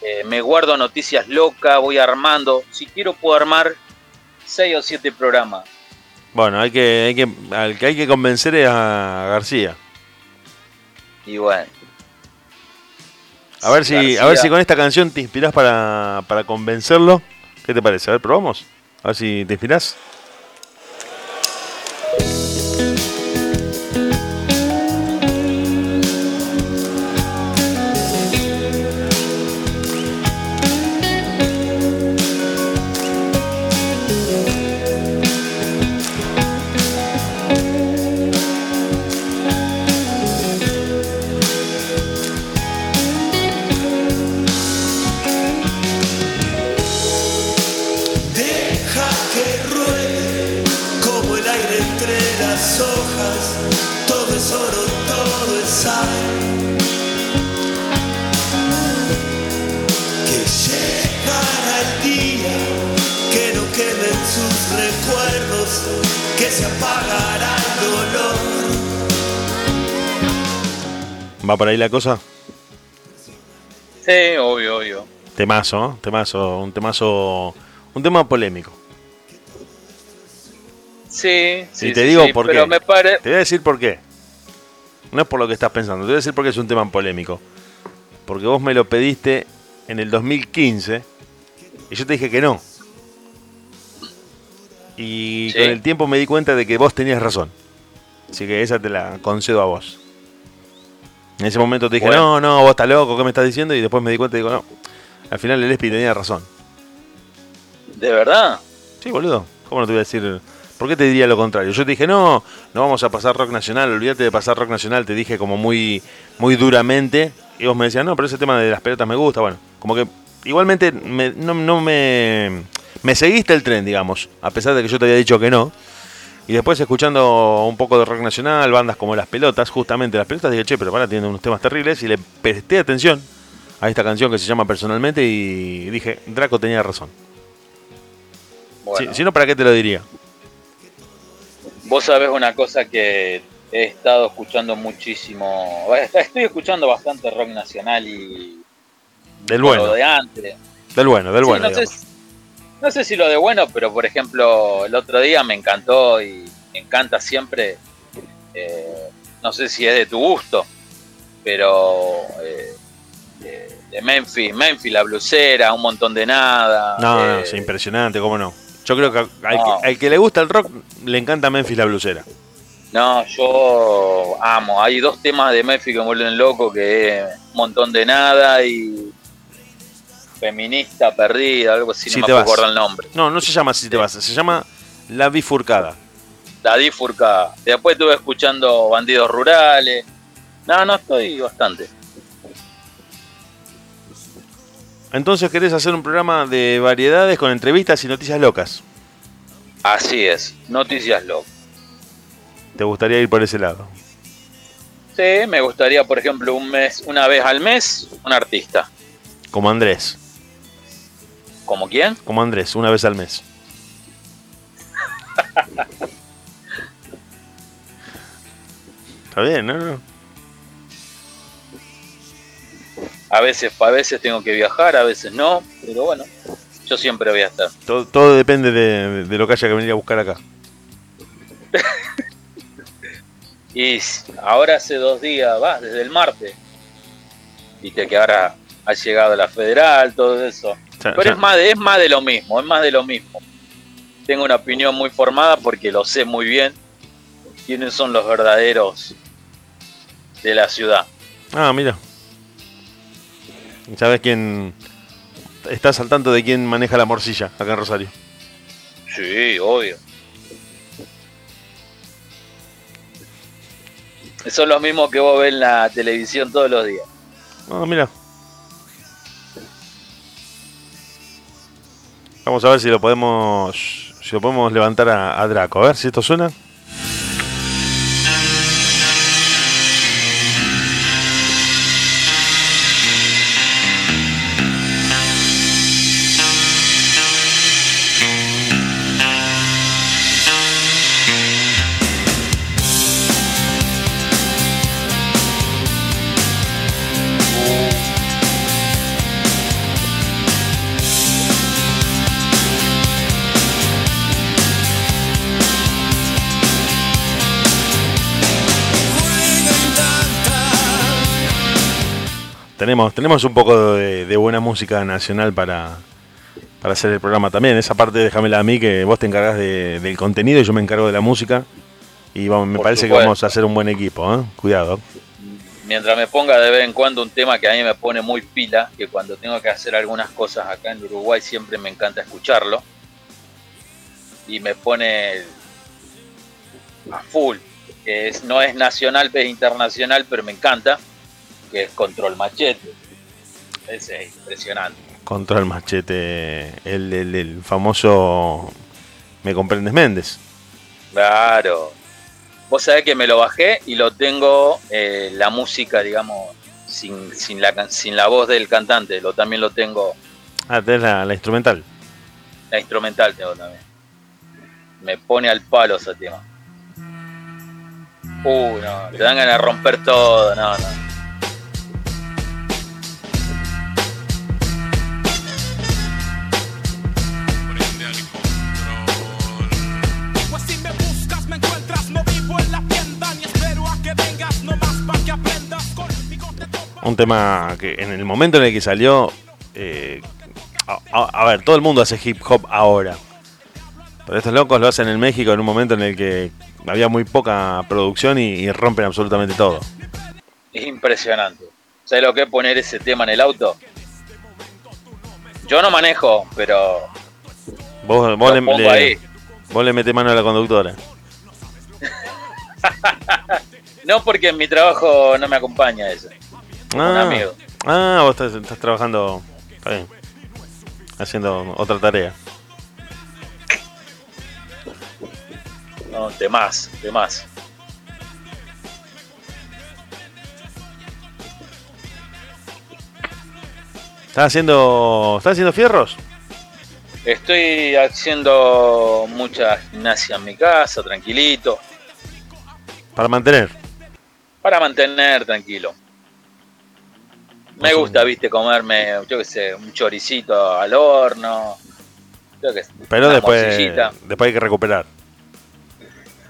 eh, me guardo noticias locas, voy armando. Si quiero puedo armar 6 o 7 programas. Bueno, hay que, hay que, al que hay que convencer es a García. Y bueno. A ver si, a ver si con esta canción te inspirás para, para convencerlo. ¿Qué te parece? A ver, probamos. A ver si te inspirás. ¿Va por ahí la cosa? Sí, obvio, obvio. Temazo, ¿no? Temazo, un temazo, un tema polémico. Sí, sí. y te sí, digo sí, por pero qué. me pare... Te voy a decir por qué. No es por lo que estás pensando, te voy a decir por qué es un tema polémico. Porque vos me lo pediste en el 2015 y yo te dije que no. Y Sí. con el tiempo me di cuenta de que vos tenías razón. Así que esa te la concedo a vos. En ese momento te dije, Bueno. no, no, vos estás loco, ¿qué me estás diciendo? Y después me di cuenta y digo, no. Al final el Espi tenía razón. ¿De verdad? Sí, boludo. ¿Cómo no te voy a decir? ¿Por qué te diría lo contrario? Yo te dije, no, no vamos a pasar rock nacional, olvídate de pasar rock nacional, te dije como muy, muy duramente. Y vos me decías, no, pero ese tema de las pelotas me gusta. Bueno, como que igualmente me- no, no me, me seguiste el tren, digamos, a pesar de que yo te había dicho que no. Y después escuchando un poco de rock nacional, bandas como Las Pelotas, justamente Las Pelotas, dije, che, pero para, tienen unos temas terribles. Y le presté atención a esta canción que se llama Personalmente y dije, Draco tenía razón. Bueno, Si, si no, ¿para qué te lo diría? vos sabés una cosa que he estado escuchando muchísimo. (laughs) Estoy escuchando bastante rock nacional y Del lo bueno, de antes. del bueno, del Sí, bueno. no, no sé si lo de bueno, pero por ejemplo, el otro día me encantó y me encanta siempre. eh, no sé si es de tu gusto, pero eh, de, de Memphis, Memphis, la blusera, un montón de nada. No, no, eh, es impresionante, cómo no. Yo creo que al, No. que al que le gusta el rock le encanta Memphis la blusera. No, yo amo. Hay dos temas de Memphis que me vuelven loco, que es un montón de nada y feminista perdida, algo así, Si no me acuerdo el nombre. No, no se llama así te vas, se llama La Bifurcada. La difurcada. Después estuve escuchando Bandidos Rurales. No, no, estoy bastante. Entonces querés hacer un programa de variedades con entrevistas y noticias locas. Así es, noticias locas. ¿Te gustaría ir por ese lado? Sí, me gustaría, por ejemplo, un mes, una vez al mes, un artista. Como Andrés. ¿Como quién? Como Andrés, una vez al mes. Está bien, ¿no? A veces, a veces tengo que viajar, a veces no, pero bueno, yo siempre voy a estar. Todo, todo depende de, de lo que haya que venir a buscar acá. (laughs) Y ahora hace dos días, va, desde el martes. Viste que ahora ha llegado la federal, todo eso. Pero es más, de, es más de lo mismo, es más de lo mismo. Tengo una opinión muy formada porque lo sé muy bien quiénes son los verdaderos de la ciudad. Ah, mira. ¿Sabes quién? Estás al tanto de quién maneja la morcilla acá en Rosario. Sí, obvio. Son los mismos que vos ves en la televisión todos los días. Ah, mira. Vamos a ver si lo podemos. Si lo podemos levantar a, a Draco. A ver si esto suena. Tenemos, tenemos un poco de, de buena música nacional para, para hacer el programa también. Esa parte déjamela a mí, que vos te encargas de- del contenido y yo me encargo de la música. Y vamos, me Por parece que vamos a hacer un buen equipo, ¿eh? Cuidado. Mientras me ponga de vez en cuando un tema que a mí me pone muy pila, que cuando tengo que hacer algunas cosas acá en Uruguay siempre me encanta escucharlo. Y me pone a full, es, no es nacional, es internacional, pero me encanta, que es Control Machete. Ese es impresionante. Control Machete, el, el- el famoso Me comprendes Méndez. Claro. Vos sabés que me lo bajé y lo tengo eh, la música, digamos, sin, sin, la, can- sin la voz del cantante. Lo, también lo tengo, Ah, tenés la, la instrumental. la instrumental tengo también. Me pone al palo ese tema. Uh, no, te dan ganas de romper todo, no, no. Un tema que en el momento en el que salió. eh, a, a- a ver, todo el mundo hace hip hop ahora. Pero estos locos lo hacen en México en un momento en el que había muy poca producción y, y rompen absolutamente todo. Es impresionante. ¿Sabes lo que es poner ese tema en el auto? Yo no manejo, pero Vos, vos le, le- ahí. vos le metés mano a la conductora. (laughs) No porque en mi trabajo no me acompaña eso. Un Ah, amigo. ah, vos estás, estás trabajando. Está bien. Haciendo otra tarea. No, de más, de más. ¿Estás haciendo. ¿Estás haciendo fierros? Estoy haciendo mucha gimnasia en mi casa, tranquilito, Para mantener. para mantener tranquilo. Me gusta, viste, comerme, yo qué sé, un choricito al horno. Yo qué sé, Pero después, morcillita. después hay que recuperar.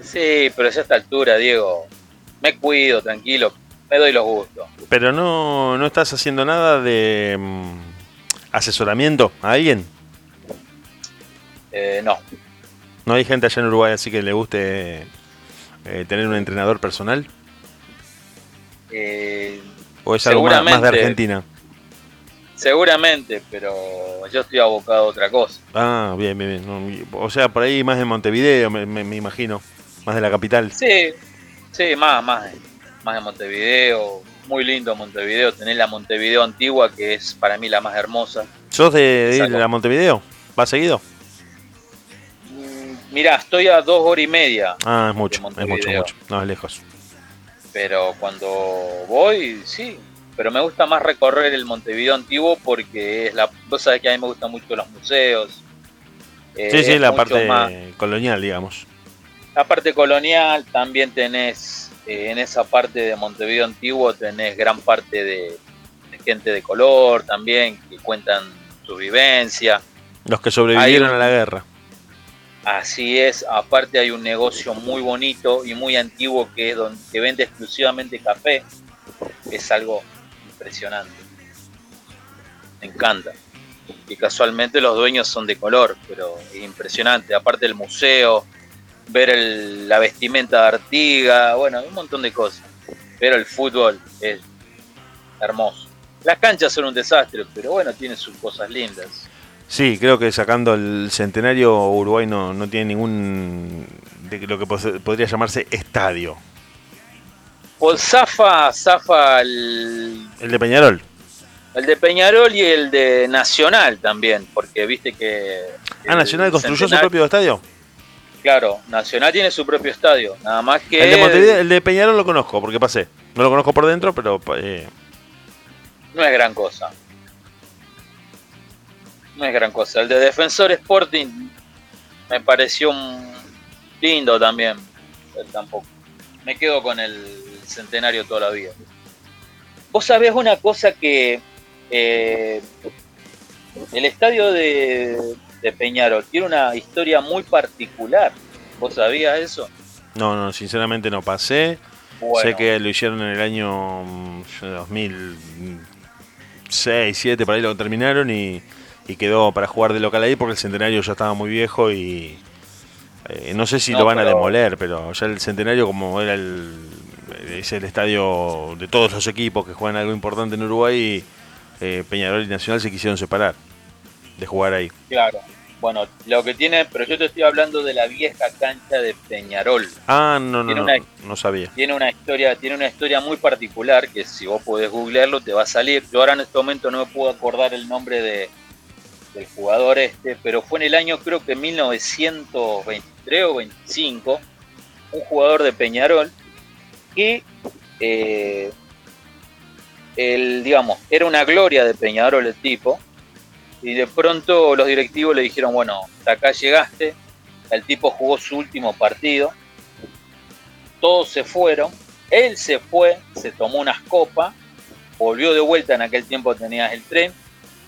Sí, pero ya a esta altura, Diego, me cuido, tranquilo, me doy los gustos. Pero no, no estás haciendo nada de mm, asesoramiento a alguien. Eh, no, No hay gente allá en Uruguay así que le guste eh, tener un entrenador personal. eh, ¿O es algo más, más de. Argentina? seguramente, pero yo estoy abocado a otra cosa. Ah, bien, bien, bien. O sea, por ahí más de Montevideo, me, me- me imagino. Más de la capital. Sí, sí, más, más, más de Montevideo. Muy lindo Montevideo. Tenés la Montevideo antigua, que es para mí la más hermosa. ¿Sos de, de ir Exacto. a Montevideo? ¿Vas seguido? Mm, Mirá, estoy a dos horas y media, Ah, es mucho, es mucho, mucho. No, es lejos. Pero cuando voy, sí. Pero me gusta más recorrer el Montevideo antiguo porque es la. Sabés que a mí me gustan mucho los museos. eh, Sí, sí, la parte más- colonial, digamos. La parte colonial también tenés, eh, en esa parte de Montevideo antiguo tenés gran parte de, de gente de color también que cuentan su vivencia. Los que sobrevivieron a la guerra. Así es, aparte hay un negocio muy bonito y muy antiguo que es donde que vende exclusivamente café. Es algo impresionante. Me encanta. Y casualmente los dueños son de color, pero es impresionante. Aparte el museo, ver el- la vestimenta de Artiga, bueno, un montón de cosas. Pero el fútbol es hermoso. Las canchas son un desastre, pero bueno, tiene sus cosas lindas. Sí, creo que sacando el centenario, Uruguay no, no tiene ningún. de lo que podría llamarse estadio. Pues zafa, zafa el, El de Peñarol. El de Peñarol y el de Nacional también, porque viste que... Ah, Nacional construyó su propio estadio. Claro, Nacional tiene su propio estadio, nada más que... El de Montevideo, el de Peñarol lo conozco porque pasé. No lo conozco por dentro, pero eh, No es gran cosa. No es gran cosa. El de Defensor Sporting me pareció un- lindo también. Él tampoco. Me quedo con el centenario toda la vida. Vos sabés una cosa que eh, el estadio de, de Peñarol tiene una historia muy particular. ¿Vos sabías eso? no, no, sinceramente no pasé. Bueno, Sé que lo hicieron en el año mm, 2006, 2007, por ahí lo terminaron y, y quedó para jugar de local ahí porque el centenario ya estaba muy viejo y eh, no sé si No, lo van a pero- demoler, pero ya el centenario como era el es el estadio de todos los equipos que juegan algo importante en Uruguay, eh, Peñarol y Nacional se quisieron separar de jugar ahí. Claro. Bueno, lo que tiene, pero yo te estoy hablando de la vieja cancha de Peñarol. Ah, no, no, Tiene no, una- no sabía. tiene una historia tiene una historia muy particular que si vos podés googlearlo te va a salir yo ahora en este momento no me puedo acordar el nombre de del jugador este pero fue en el año creo que 1923 o 25 un jugador de Peñarol que eh, el, digamos, era una gloria de Peñarol el tipo, y de pronto los directivos le dijeron, bueno, hasta acá llegaste, el tipo jugó su último partido, todos se fueron, él se fue, se tomó unas copas, volvió de vuelta, en aquel tiempo tenías el tren,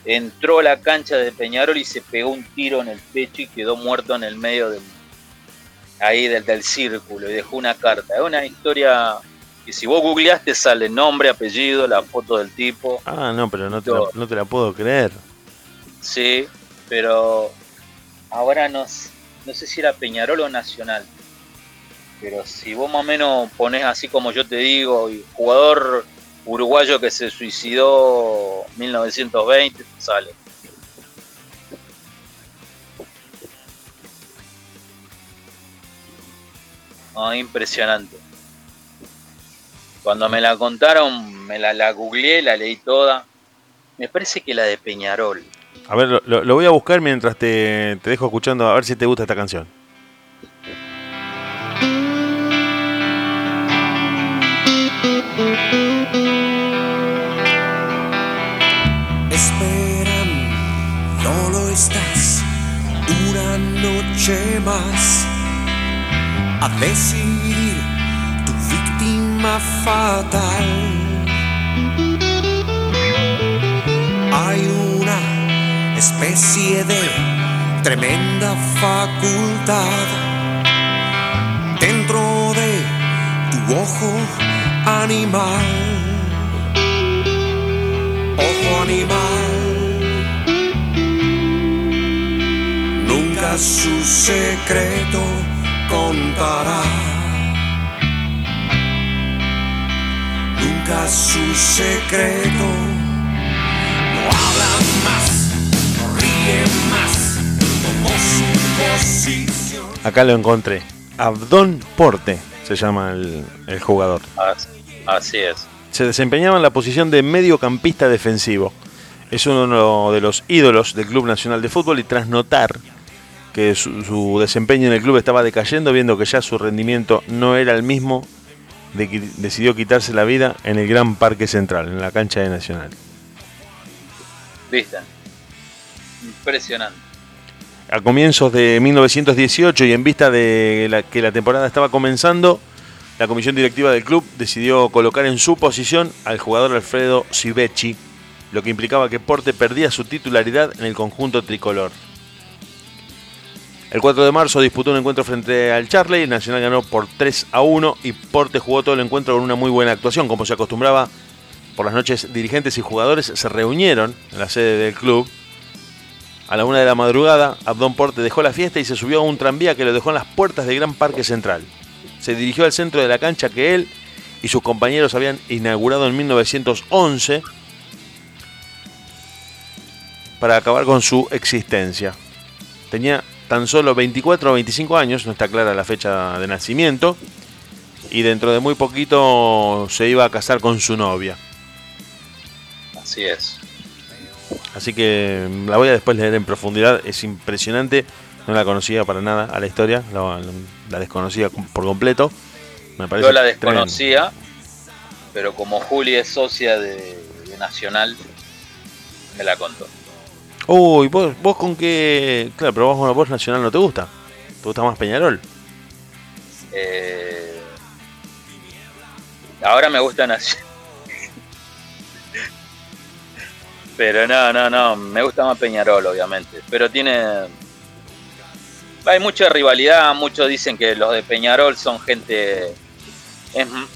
entró a la cancha de Peñarol y se pegó un tiro en el pecho y quedó muerto en el medio del ahí del, del círculo y dejó una carta. Es una historia que si vos googleaste sale nombre, apellido, la foto del tipo. Ah, no, pero no te, la, no te la puedo creer. Sí, pero ahora no, no sé si era Peñarol o Nacional. Pero si vos más o menos pones así como yo te digo, y jugador uruguayo que se suicidó 1920, te sale. Ah, impresionante. Cuando me la contaron, me la, la googleé, la leí toda. Me parece que la de Peñarol. A ver, lo- lo voy a buscar mientras te, te dejo escuchando, a ver si te gusta esta canción. Espera, no lo estás. Una noche más. A decidir tu víctima fatal. Hay una especie de tremenda facultad. Dentro de tu ojo animal. Ojo animal. Nunca su secreto contará. Nunca su secreto. No habla más, no ríe más. Tomó su posición. Acá lo encontré. Abdón Porte se llama el, el jugador. As- Así es. Se desempeñaba en la posición de mediocampista defensivo. Es uno de los ídolos del Club Nacional de Fútbol y tras notar que su, su desempeño en el club estaba decayendo, viendo que ya su rendimiento no era el mismo, de- decidió quitarse la vida en el Gran Parque Central, en la cancha de Nacional. ¿Viste? Impresionante. A comienzos de 1918 y en vista de la- que la temporada estaba comenzando, la comisión directiva del club decidió colocar en su posición al jugador Alfredo Civechi, lo que implicaba que Porte perdía su titularidad en el conjunto tricolor. El 4 de marzo disputó un encuentro frente al Charley, Nacional ganó por 3 a 1 y Porte jugó todo el encuentro con una muy buena actuación, como se acostumbraba. Por las noches dirigentes y jugadores se reunieron en la sede del club a la una de la madrugada, Abdón Porte dejó la fiesta y se subió a un tranvía que lo dejó en las puertas del Gran Parque Central. Se dirigió al centro de la cancha que él y sus compañeros habían inaugurado en 1911 para acabar con su existencia. Tenía tan solo 24 o 25 años, no está clara la fecha de nacimiento, y dentro de muy poquito se iba a casar con su novia. Así es. Así que la voy a después leer en profundidad. Es impresionante. No la conocía para nada a la historia. La, la desconocía por completo. Me parece Yo la tremendo. desconocía, pero como Juli es socia de, de Nacional, me la contó. Uy, ¿vos, vos con qué. Claro, pero vos, vos Nacional no te gusta. ¿Te gusta más Peñarol? Eh, ahora me gusta Nacional. (laughs) Pero no, no, no, me gusta más Peñarol, obviamente. Pero tiene. Hay mucha rivalidad, muchos dicen que los de Peñarol son gente.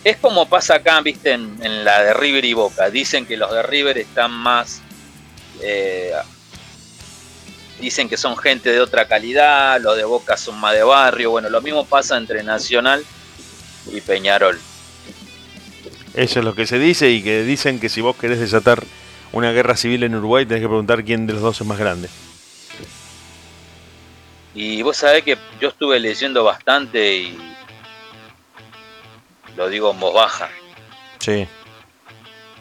Es, como pasa acá, viste, en, en la de River y Boca. Dicen que los de River están más. eh, dicen que son gente de otra calidad, los de Boca son más de barrio. Bueno, lo mismo pasa entre Nacional y Peñarol. Eso es lo que se dice y que dicen que si vos querés desatar una guerra civil en Uruguay tenés que preguntar quién de los dos es más grande. Y vos sabés que yo estuve leyendo bastante y lo digo en voz baja. Sí.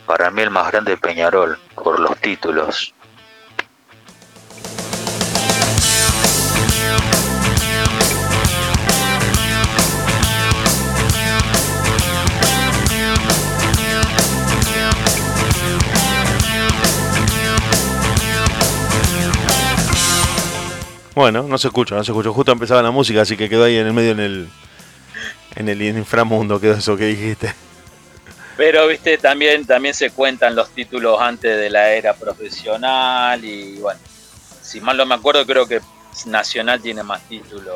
Para mí el más grande es Peñarol, por los títulos. Bueno, no se escucha, no se escucha. Justo empezaba la música, así que quedó ahí en el medio en el en el inframundo, quedó eso que dijiste. Pero, viste, también, también se cuentan los títulos antes de la era profesional y bueno, si mal no me acuerdo, creo que Nacional tiene más títulos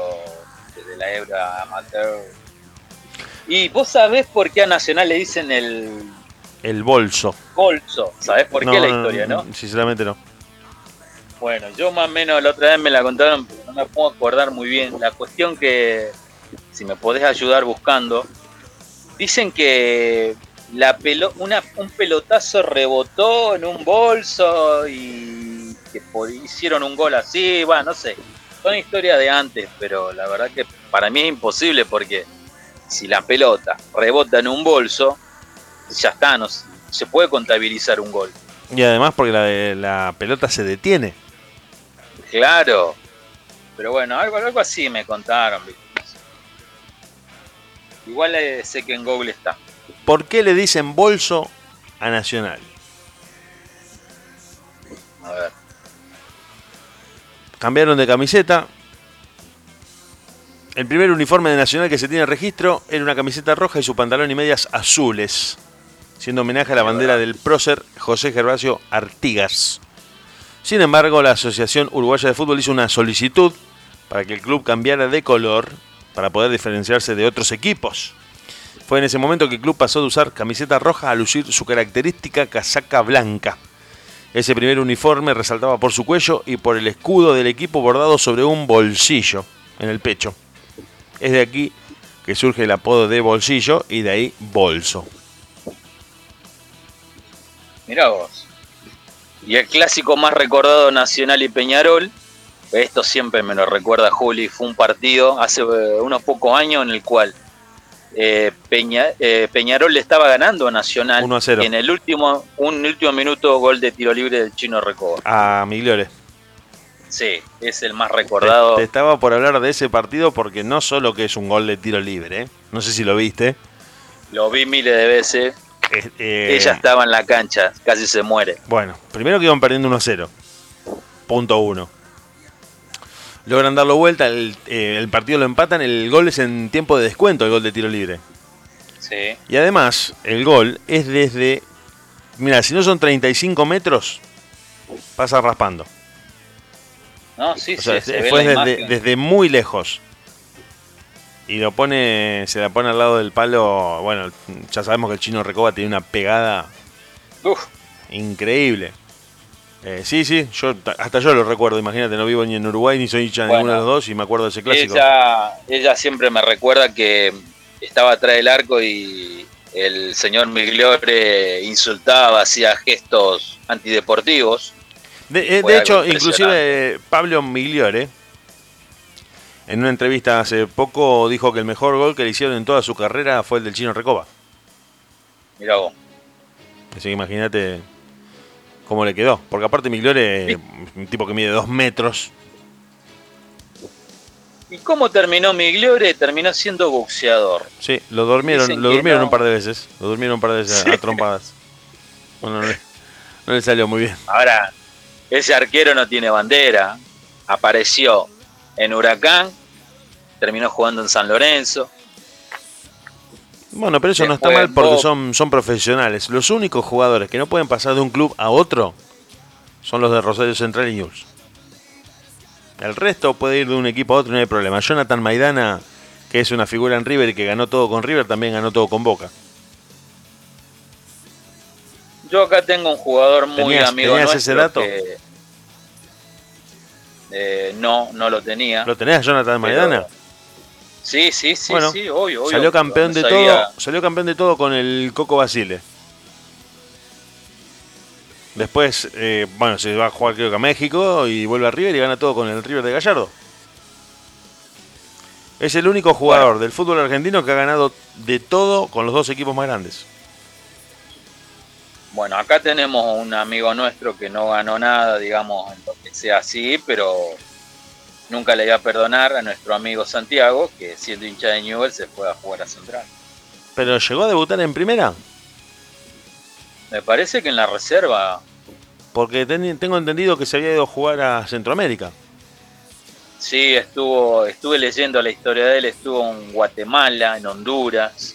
de la era amateur. Y vos sabés por qué a Nacional le dicen el El bolso. bolso, ¿sabés por qué la historia, no? Sinceramente no. Bueno, yo más o menos la otra vez me la contaron, no me puedo acordar muy bien. La cuestión que, si me podés ayudar buscando, dicen que la pelo, una, un pelotazo rebotó en un bolso y que hicieron un gol así, bueno, no sé. Son historias de antes, pero la verdad que para mí es imposible porque si la pelota rebota en un bolso, ya está, no se puede contabilizar un gol. Y además porque la, la pelota se detiene. Claro. Pero bueno, algo, algo así me contaron. ¿viste? Igual eh, sé que en Google está. ¿Por qué le dicen bolso a Nacional? A ver. Cambiaron de camiseta. El primer uniforme de Nacional que se tiene registro era una camiseta roja y su pantalón y medias azules, siendo homenaje a la bandera del prócer José Gervasio Artigas. Sin embargo, la Asociación Uruguaya de Fútbol hizo una solicitud para que el club cambiara de color para poder diferenciarse de otros equipos. Fue en ese momento que el club pasó de usar camiseta roja a lucir su característica casaca blanca. Ese primer uniforme resaltaba por su cuello y por el escudo del equipo bordado sobre un bolsillo en el pecho. Es de aquí que surge el apodo de bolsillo y de ahí bolso. Mirá vos. Y el clásico más recordado Nacional y Peñarol, esto siempre me lo recuerda Juli, fue un partido hace eh, unos pocos años en el cual eh, Peña- eh, Peñarol le estaba ganando a Nacional 1 a 0. y en el último, un último minuto gol de tiro libre del chino Recoba. A Migliore. Sí, es el más Te, recordado. te estaba por hablar de ese partido porque no solo que es un gol de tiro libre, ¿eh? no sé si lo viste. Lo vi miles de veces. Eh, Ella estaba en la cancha, casi se muere. Bueno, primero que iban perdiendo 1 a 0. Punto 1. Logran darlo vuelta, el, eh, el partido lo empatan, el gol es en tiempo de descuento, el gol de tiro libre. Sí. Y además, el gol es desde. Mira, si no son 35 metros, pasa raspando. No, sí, O sea, sí, se fue desde, desde muy lejos. Y lo pone, se la pone al lado del palo. Bueno, ya sabemos que el chino Recoba tiene una pegada Uf, increíble. Eh, sí, sí, yo hasta yo lo recuerdo. Imagínate, no vivo ni en Uruguay ni soy hincha de Bueno. ninguno de los dos y me acuerdo de ese clásico. ella, ella siempre me recuerda que estaba atrás del arco y el señor Migliore insultaba, hacía gestos antideportivos. De, eh, de hecho, inclusive eh, Pablo Migliore, en una entrevista hace poco, dijo que el mejor gol que le hicieron en toda su carrera fue el del chino Recoba. Mirá vos. Así que imagínate cómo le quedó. Porque aparte Migliore, eh, un tipo que mide dos metros. ¿Y cómo terminó Migliore? Terminó siendo boxeador. Sí, lo durmieron, Dicen lo durmieron no. un par de veces. Lo durmieron un par de veces a trompadas. Bueno, no le, no le salió muy bien. Ahora, ese arquero no tiene bandera. Apareció en Huracán, terminó jugando en San Lorenzo. Bueno, pero eso no está mal porque son, son profesionales. Los únicos jugadores que no pueden pasar de un club a otro son los de Rosario Central y News. El resto puede ir de un equipo a otro y no hay problema. Jonathan Maidana, que es una figura en River y que ganó todo con River, también ganó todo con Boca. Yo acá tengo un jugador muy ¿Tenías- amigo tenías nuestro ese dato? que- Eh, no, no lo tenía. ¿Lo tenés, Jonathan Pero- Maidana? Sí, sí, sí, Bueno, sí, obvio, obvio. Salió campeón de sabía- todo, salió campeón de todo con el Coco Basile. Después, eh, bueno, se va a jugar creo que a México y vuelve a River y gana todo con el River de Gallardo. Es el único jugador del fútbol argentino que ha ganado de todo con los dos equipos más grandes. Bueno, acá tenemos un amigo nuestro que no ganó nada, digamos, en lo que sea así, pero nunca le voy a perdonar a nuestro amigo Santiago, que siendo hincha de Newell se fue a jugar a Central. Pero llegó a debutar en primera, Me parece que en la reserva, porque ten- tengo entendido que se había ido a jugar a Centroamérica. Sí, estuvo, estuve leyendo la historia de él, estuvo en Guatemala, en Honduras,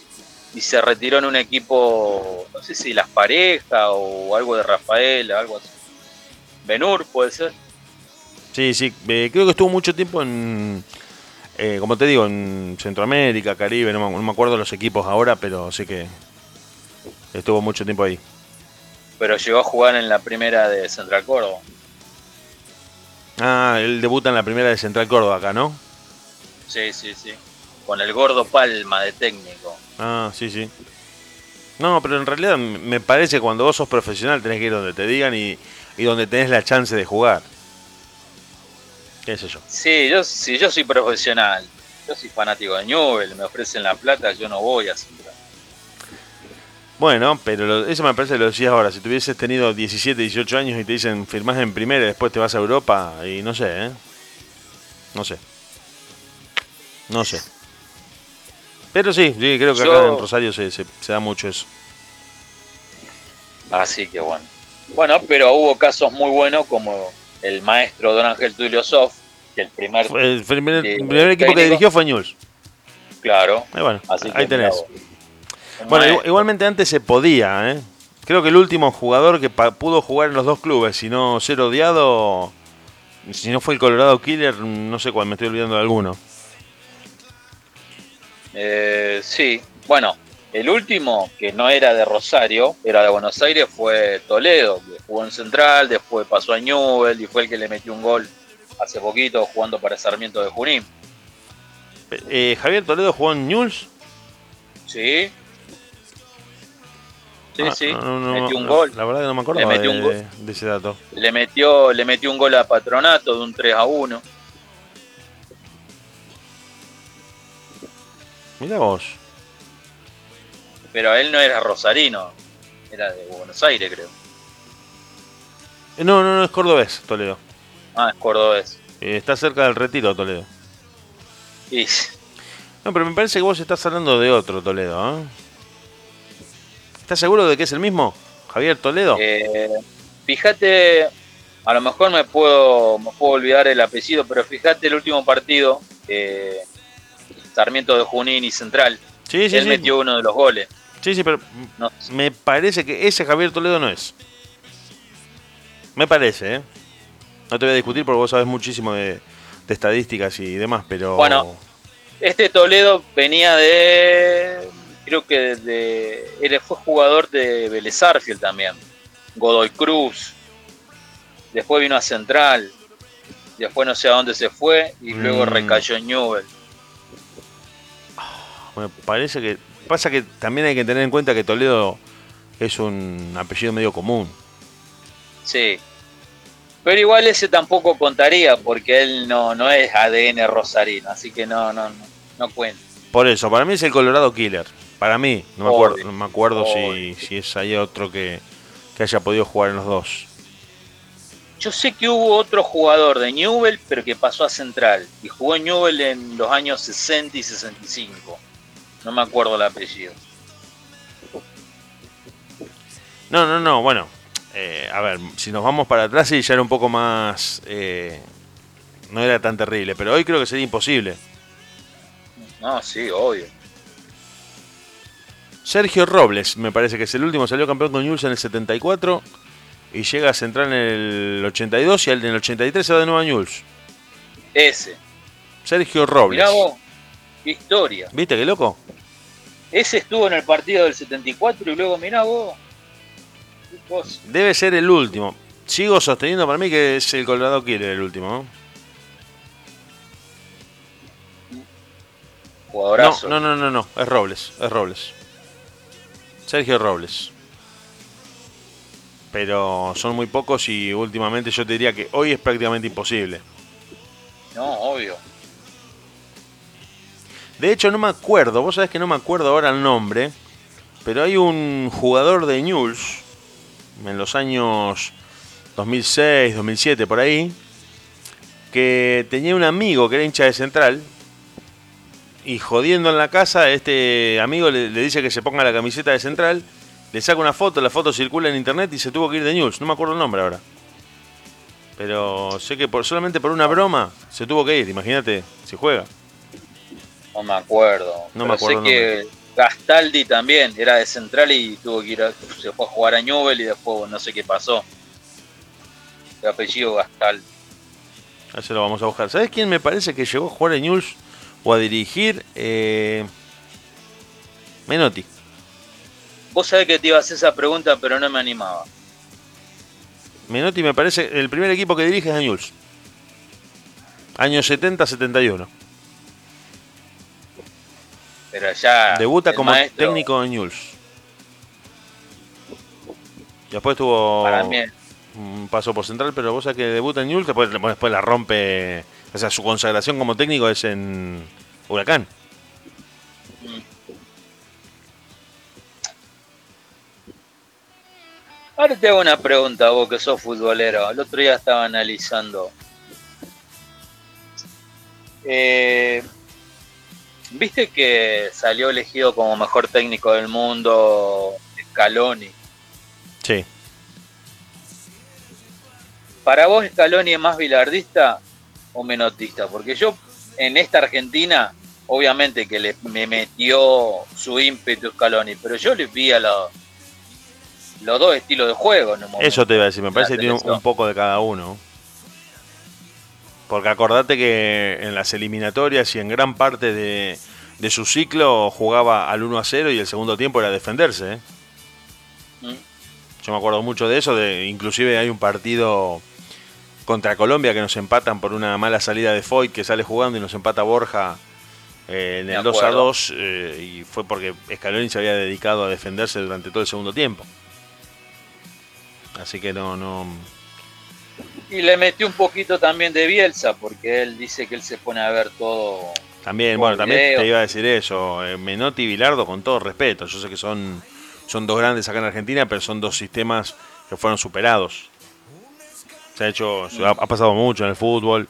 y se retiró en un equipo, no sé si Las Parejas o algo de Rafael, algo así. Benur, puede ser. Sí, sí, eh, creo que estuvo mucho tiempo en, eh, como te digo, en Centroamérica, Caribe, no me, no me acuerdo los equipos ahora, pero sé que estuvo mucho tiempo ahí. Pero llegó a jugar en la primera de Central Córdoba. Ah, él debuta en la primera de Central Córdoba acá, ¿no? Sí, sí, sí. Con el gordo Palma de técnico. Ah, sí, sí. No, pero en realidad me parece que cuando vos sos profesional tenés que ir donde te digan y, y donde tenés la chance de jugar. ¿Qué sé yo? Sí, yo, sí, yo soy profesional. Yo soy fanático de Newell, me ofrecen la plata, yo no voy a Central. Bueno, pero lo- eso me parece que lo decías ahora. Si tuvieses tenido 17, 18 años y te dicen firmás en primera y después te vas a Europa, y no sé, ¿eh? No sé. No sé. Pero sí, sí creo que acá en Rosario se, se- se da mucho eso. Así que bueno. Bueno, pero hubo casos muy buenos como el maestro Don Ángel Tulio Sof, que el primer, El primer, Sí, el primer equipo que dirigió fue Newell's. claro. Eh, bueno, Así ahí tenés. Bueno, maestro. igualmente antes se podía, ¿eh? Creo que el último jugador que pudo jugar en los dos clubes, si no ser odiado, si no fue el Colorado Killer, no sé cuál, me estoy olvidando de alguno. Eh, sí, bueno, el último que no era de Rosario, era de Buenos Aires, fue Toledo, que jugó en Central, después pasó a Newell y fue el que le metió un gol hace poquito jugando para Sarmiento de Junín. Eh, Javier Toledo jugó en Newell's. Sí. Sí, Ah, sí, no, no, no, metió un gol. La verdad que no me acuerdo de- de ese dato. Le metió, le metió un gol a Patronato de un 3 a 1. Mira vos. Pero él no era rosarino, era de Buenos Aires, creo. No, no, no, es cordobés, Toledo. Ah, es cordobés. Eh, está cerca del retiro, Toledo. Y, No, pero me parece que vos estás hablando de otro Toledo, ¿eh? ¿Estás seguro de que es el mismo? Javier Toledo. eh, fíjate, a lo mejor me puedo, me puedo olvidar el apellido, pero fíjate el último partido, eh, Sarmiento de Junín y Central. sí, sí, él sí. metió uno de los goles. Sí, sí, pero No, me parece que ese Javier Toledo no es. Me parece, ¿eh? No te voy a discutir porque vos sabés muchísimo de, de estadísticas y demás, pero... Bueno. Este Toledo venía de. Creo que de. Él fue jugador de Vélez Arfield también. Godoy Cruz. Después vino a Central. Después no sé a dónde se fue. Y luego Mm. recayó en Newell. Me parece que... Pasa que también hay que tener en cuenta que Toledo es un apellido medio común. Sí. Pero igual ese tampoco contaría porque él no, no es ADN rosarino. Así que no, no, no, no cuenta. Por eso, para mí es el Colorado Killer. Para mí, no me acuerdo, no me acuerdo si, si es ahí otro que, que haya podido jugar en los dos. Yo sé que hubo otro jugador de Newell, pero que pasó a Central. Y jugó en Newell en los años 60 y 65. No me acuerdo el apellido. No, no, no, bueno. Eh, a ver, si nos vamos para atrás y ya era un poco más... eh, no era tan terrible, pero hoy creo que sería imposible. No, sí, obvio. Sergio Robles, me parece que es el último, salió campeón con Newell's en el 74 y llega a Central en el 82 y en el 83 se va de nuevo a Newell's. Ese. Sergio Robles. Mirá vos, qué historia. ¿Viste qué loco? Ese estuvo en el partido del 74 y luego mirá vos. Debe ser el último. Sigo sosteniendo para mí que es el Colorado Killer el último. ¿no? No, Jugadorazo. no, no, no, no, es Robles, es Robles. Sergio Robles. Pero son muy pocos y últimamente yo te diría que hoy es prácticamente imposible. No, obvio. De hecho, no me acuerdo, vos sabés que no me acuerdo ahora el nombre, pero hay un jugador de Newell's en los años 2006, 2007, por ahí, que tenía un amigo que era hincha de Central y jodiendo en la casa, este amigo le, le dice que se ponga la camiseta de Central, le saca una foto, la foto circula en internet y se tuvo que ir de Newell's, no me acuerdo el nombre ahora. Pero sé que por, solamente por una broma se tuvo que ir, imagínate, si juega. No me acuerdo. No me acuerdo Sé que Gastaldi también era de central y tuvo que ir a, se fue a jugar a Newell y después no sé qué pasó. De apellido Gastaldi. A Eso lo vamos a buscar. ¿Sabes quién me parece que llegó a jugar en News o a dirigir? Eh, Menotti. Vos sabés que te iba a hacer esa pregunta, pero no me animaba. Menotti me parece el primer equipo que dirige es a News. Año 70-71. Pero ya. Debuta como maestro, técnico en News. Después tuvo Para mí, un paso por central, pero vos sabés que debuta en News, después, después la rompe. O sea, su consagración como técnico es en Huracán. Ahora te hago una pregunta, vos que sos futbolero. El otro día estaba analizando. Eh, ¿Viste que salió elegido como mejor técnico del mundo Scaloni? Sí. ¿Para vos Scaloni es más bilardista o menotista? Porque yo en esta Argentina, obviamente que le, me metió su ímpetu Scaloni, pero yo le vi a los, los dos estilos de juego. En un momento. Eso te iba a decir, me parece que tiene un poco de cada uno. Porque acordate que en las eliminatorias y en gran parte de, de su ciclo jugaba al 1 a 0 y el segundo tiempo era defenderse. ¿eh? Mm. Yo me acuerdo mucho de eso, de inclusive hay un partido contra Colombia que nos empatan por una mala salida de Foyt que sale jugando y nos empata Borja eh, en el 2 a acuerdo. 2 eh, y fue porque Scaloni se había dedicado a defenderse durante todo el segundo tiempo. Así que no, no, Y le metió un poquito también de Bielsa, porque él dice que él se pone a ver todo. También, bueno, también video. te iba a decir eso. eh, Menotti y Bilardo, con todo respeto. Yo sé que son, son dos grandes acá en Argentina, pero son dos sistemas que fueron superados. Se ha hecho, se ha, ha pasado mucho en el fútbol,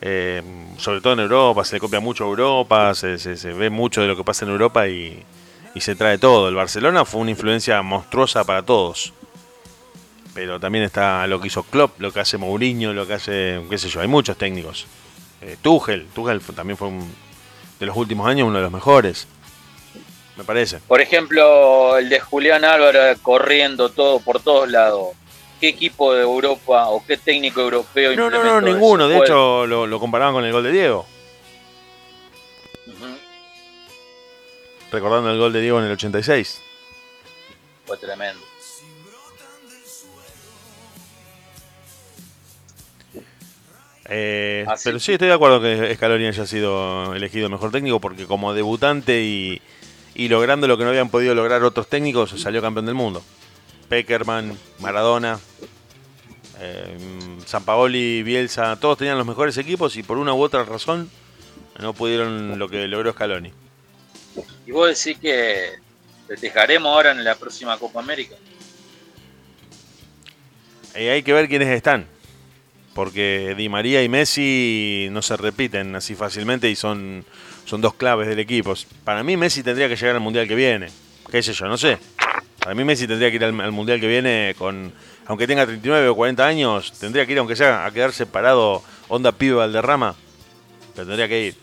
eh, sobre todo en Europa. Se le copia mucho a Europa, se, se- se ve mucho de lo que pasa en Europa y, y se trae todo. El Barcelona fue una influencia monstruosa para todos. Pero también está lo que hizo Klopp, lo que hace Mourinho, lo que hace, qué sé yo, hay muchos técnicos. Eh, Tuchel, Tuchel también fue un, de los últimos años uno de los mejores. Me parece. Por ejemplo, el de Julián Álvarez corriendo todo por todos lados. ¿Qué equipo de Europa o qué técnico europeo No, no, no, ninguno. De hecho, lo, lo comparaban con el gol de Diego. Recordando el gol de Diego en el 86. Fue tremendo. Eh, Así. pero sí, estoy de acuerdo que Scaloni haya sido elegido mejor técnico porque como debutante y, y logrando lo que no habían podido lograr otros técnicos, salió campeón del mundo. Peckerman, Maradona, eh, Sampaoli, Bielsa, todos tenían los mejores equipos y por una u otra razón no pudieron lo que logró Scaloni. Y vos decís que festejaremos ahora en la próxima Copa América. Eh, hay que ver quiénes están. Porque Di María y Messi no se repiten así fácilmente y son, son dos claves del equipo. Para mí Messi tendría que llegar al Mundial que viene. ¿Qué sé yo? No sé. Para mí Messi tendría que ir al, al Mundial que viene con... Aunque tenga 39 o 40 años, tendría que ir aunque sea a quedar separado onda pibe Valderrama. Pero tendría que ir.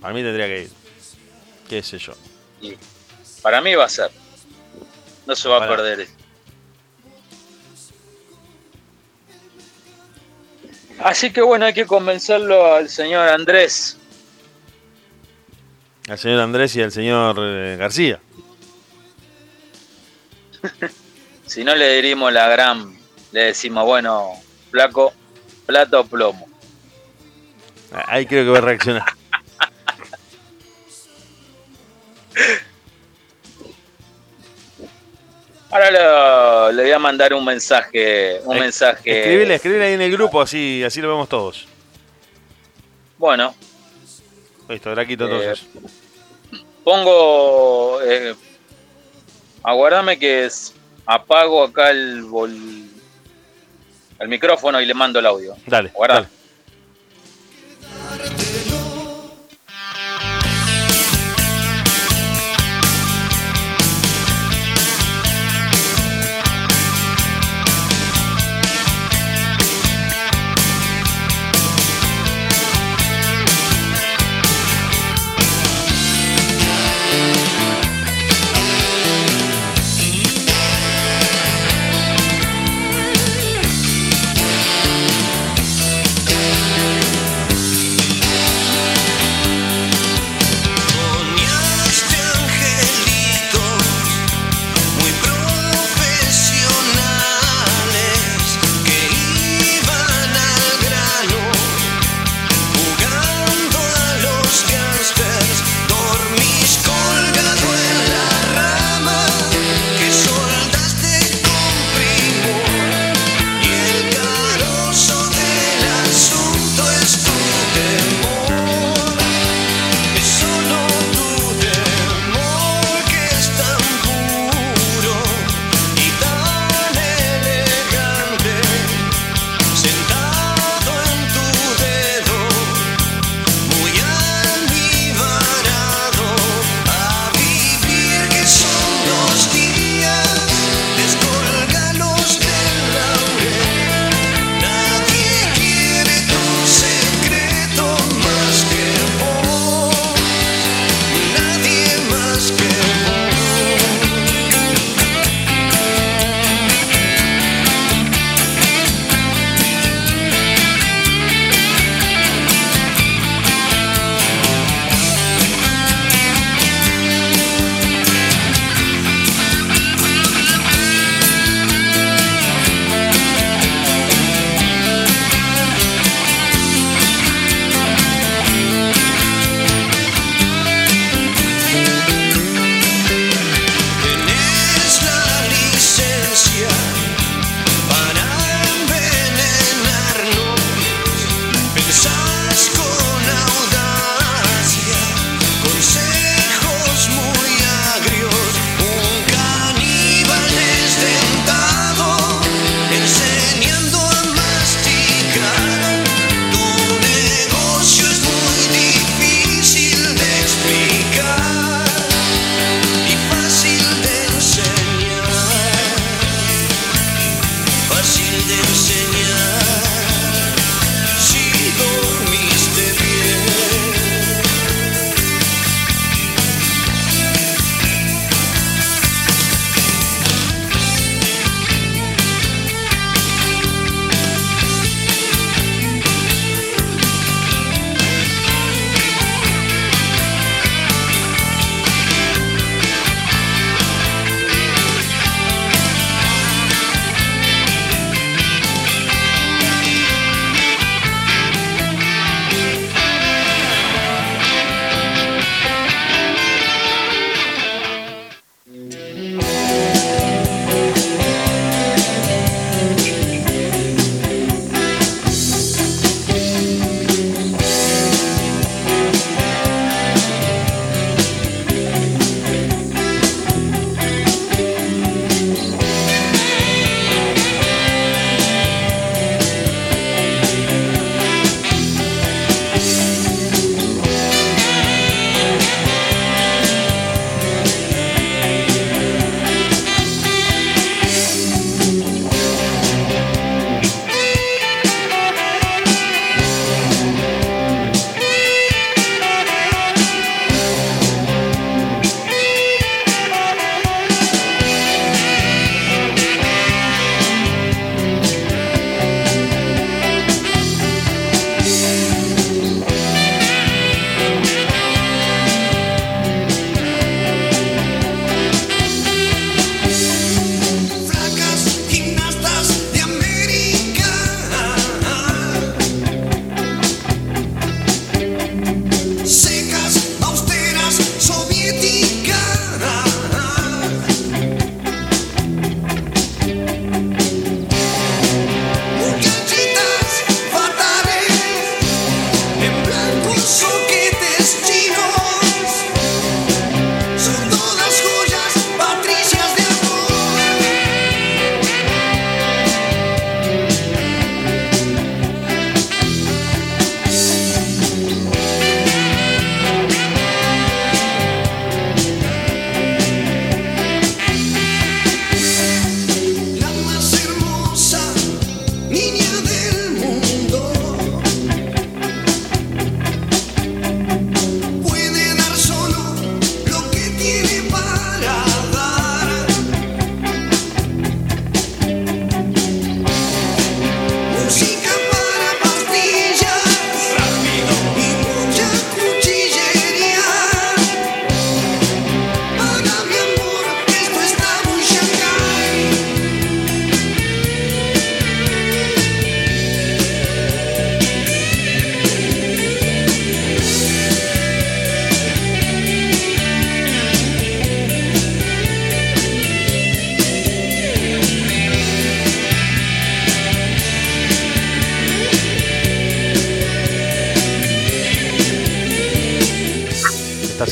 Para mí tendría que ir. ¿Qué sé yo? Y para mí va a ser. No se va Para- a perder. Así que bueno, hay que convencerlo al señor Andrés. Al señor Andrés y al señor eh, García. (laughs) Si no le dirimos la gran, le decimos, bueno, flaco, plata o plomo. Ahí creo que va a reaccionar. (laughs) Ahora lo- le voy a mandar un mensaje, un Eh, mensaje. Escribile, escribile ahí en el grupo, así, así lo vemos todos. Bueno, Listo, Draquito, Eh, entonces. pongo, eh, aguardame que es- apago acá el, vol- el micrófono y le mando el audio. Dale, guarda. dale.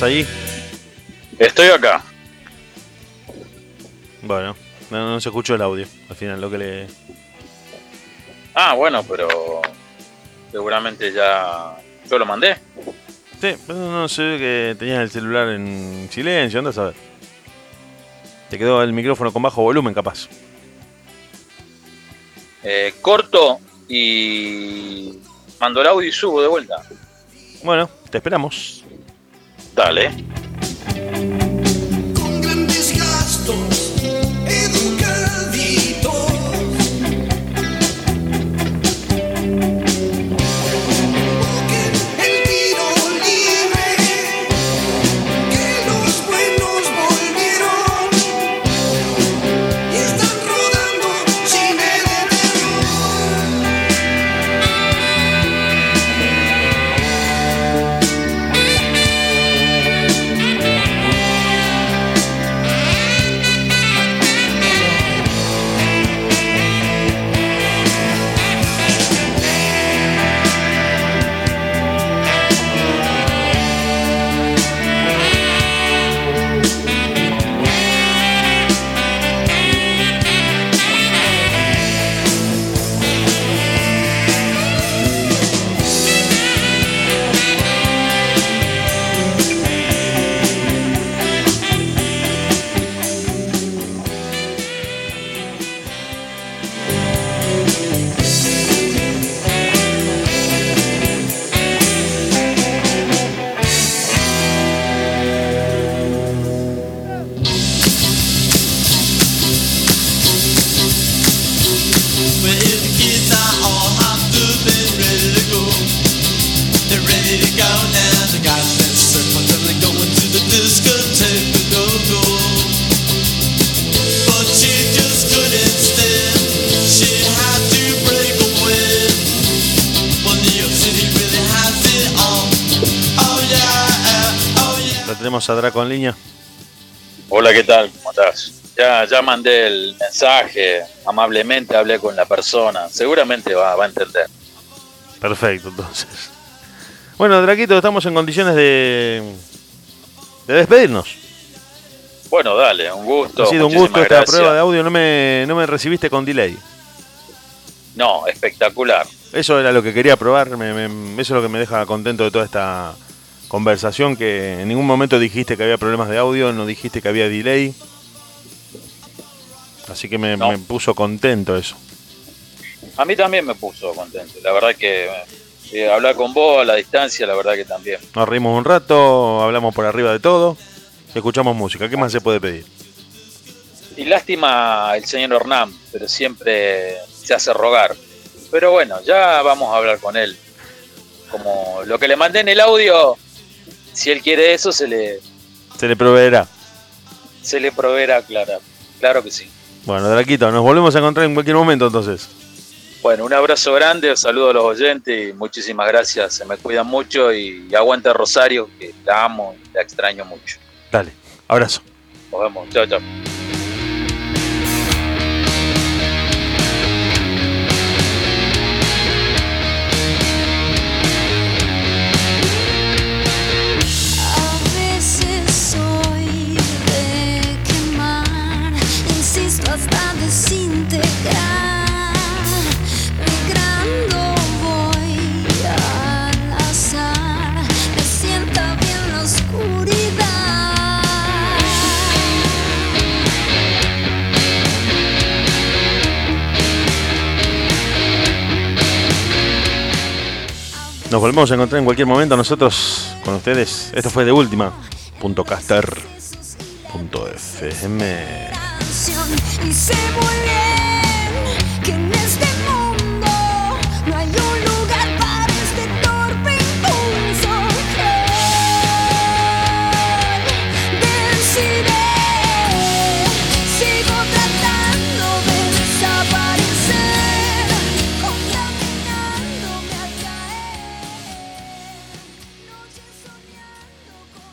Ahí? Estoy acá. Bueno, no, no se escuchó el audio. Al final, lo que le. Ah, bueno, pero seguramente ya yo lo mandé. Sí, pero no sé que tenías el celular en silencio, anda a saber. Te quedó el micrófono con bajo volumen, capaz. Eh, corto y mando el audio y subo de vuelta. Bueno, te esperamos. Dale. Línea. Hola, ¿qué tal? ¿Cómo estás? Ya, ya mandé el mensaje, amablemente hablé con la persona, seguramente va, va a entender. Perfecto, entonces. Bueno, Draquito, estamos en condiciones de, de despedirnos. Bueno, dale, un gusto. ha sido un gusto esta gracias. prueba de audio. No me, no me recibiste con delay. No, espectacular. Eso era lo que quería probar. me- me- eso es lo que me deja contento de toda esta conversación. Que en ningún momento dijiste que había problemas de audio, no dijiste que había delay. Así que me, No. me puso contento eso. A mí también me puso contento. La verdad que eh, hablar con vos a la distancia, la verdad que también. Nos reímos un rato, hablamos por arriba de todo escuchamos música. ¿Qué más se puede pedir? Y lástima el señor Hernán, pero siempre se hace rogar. Pero bueno, ya vamos a hablar con él. Como lo que le mandé en el audio, si él quiere eso, se le, Se le proveerá. se le proveerá, claro. Claro que sí. Bueno, Draquito, nos volvemos a encontrar en cualquier momento entonces. Bueno, un abrazo grande, un saludo a los oyentes y muchísimas gracias. Se me cuidan mucho y, aguanta Rosario, que la amo y la extraño mucho. Dale, abrazo. Nos vemos. Chao, chao. Nos volvemos a encontrar en cualquier momento nosotros con ustedes. Esto fue de última. Punto caster. Punto FM.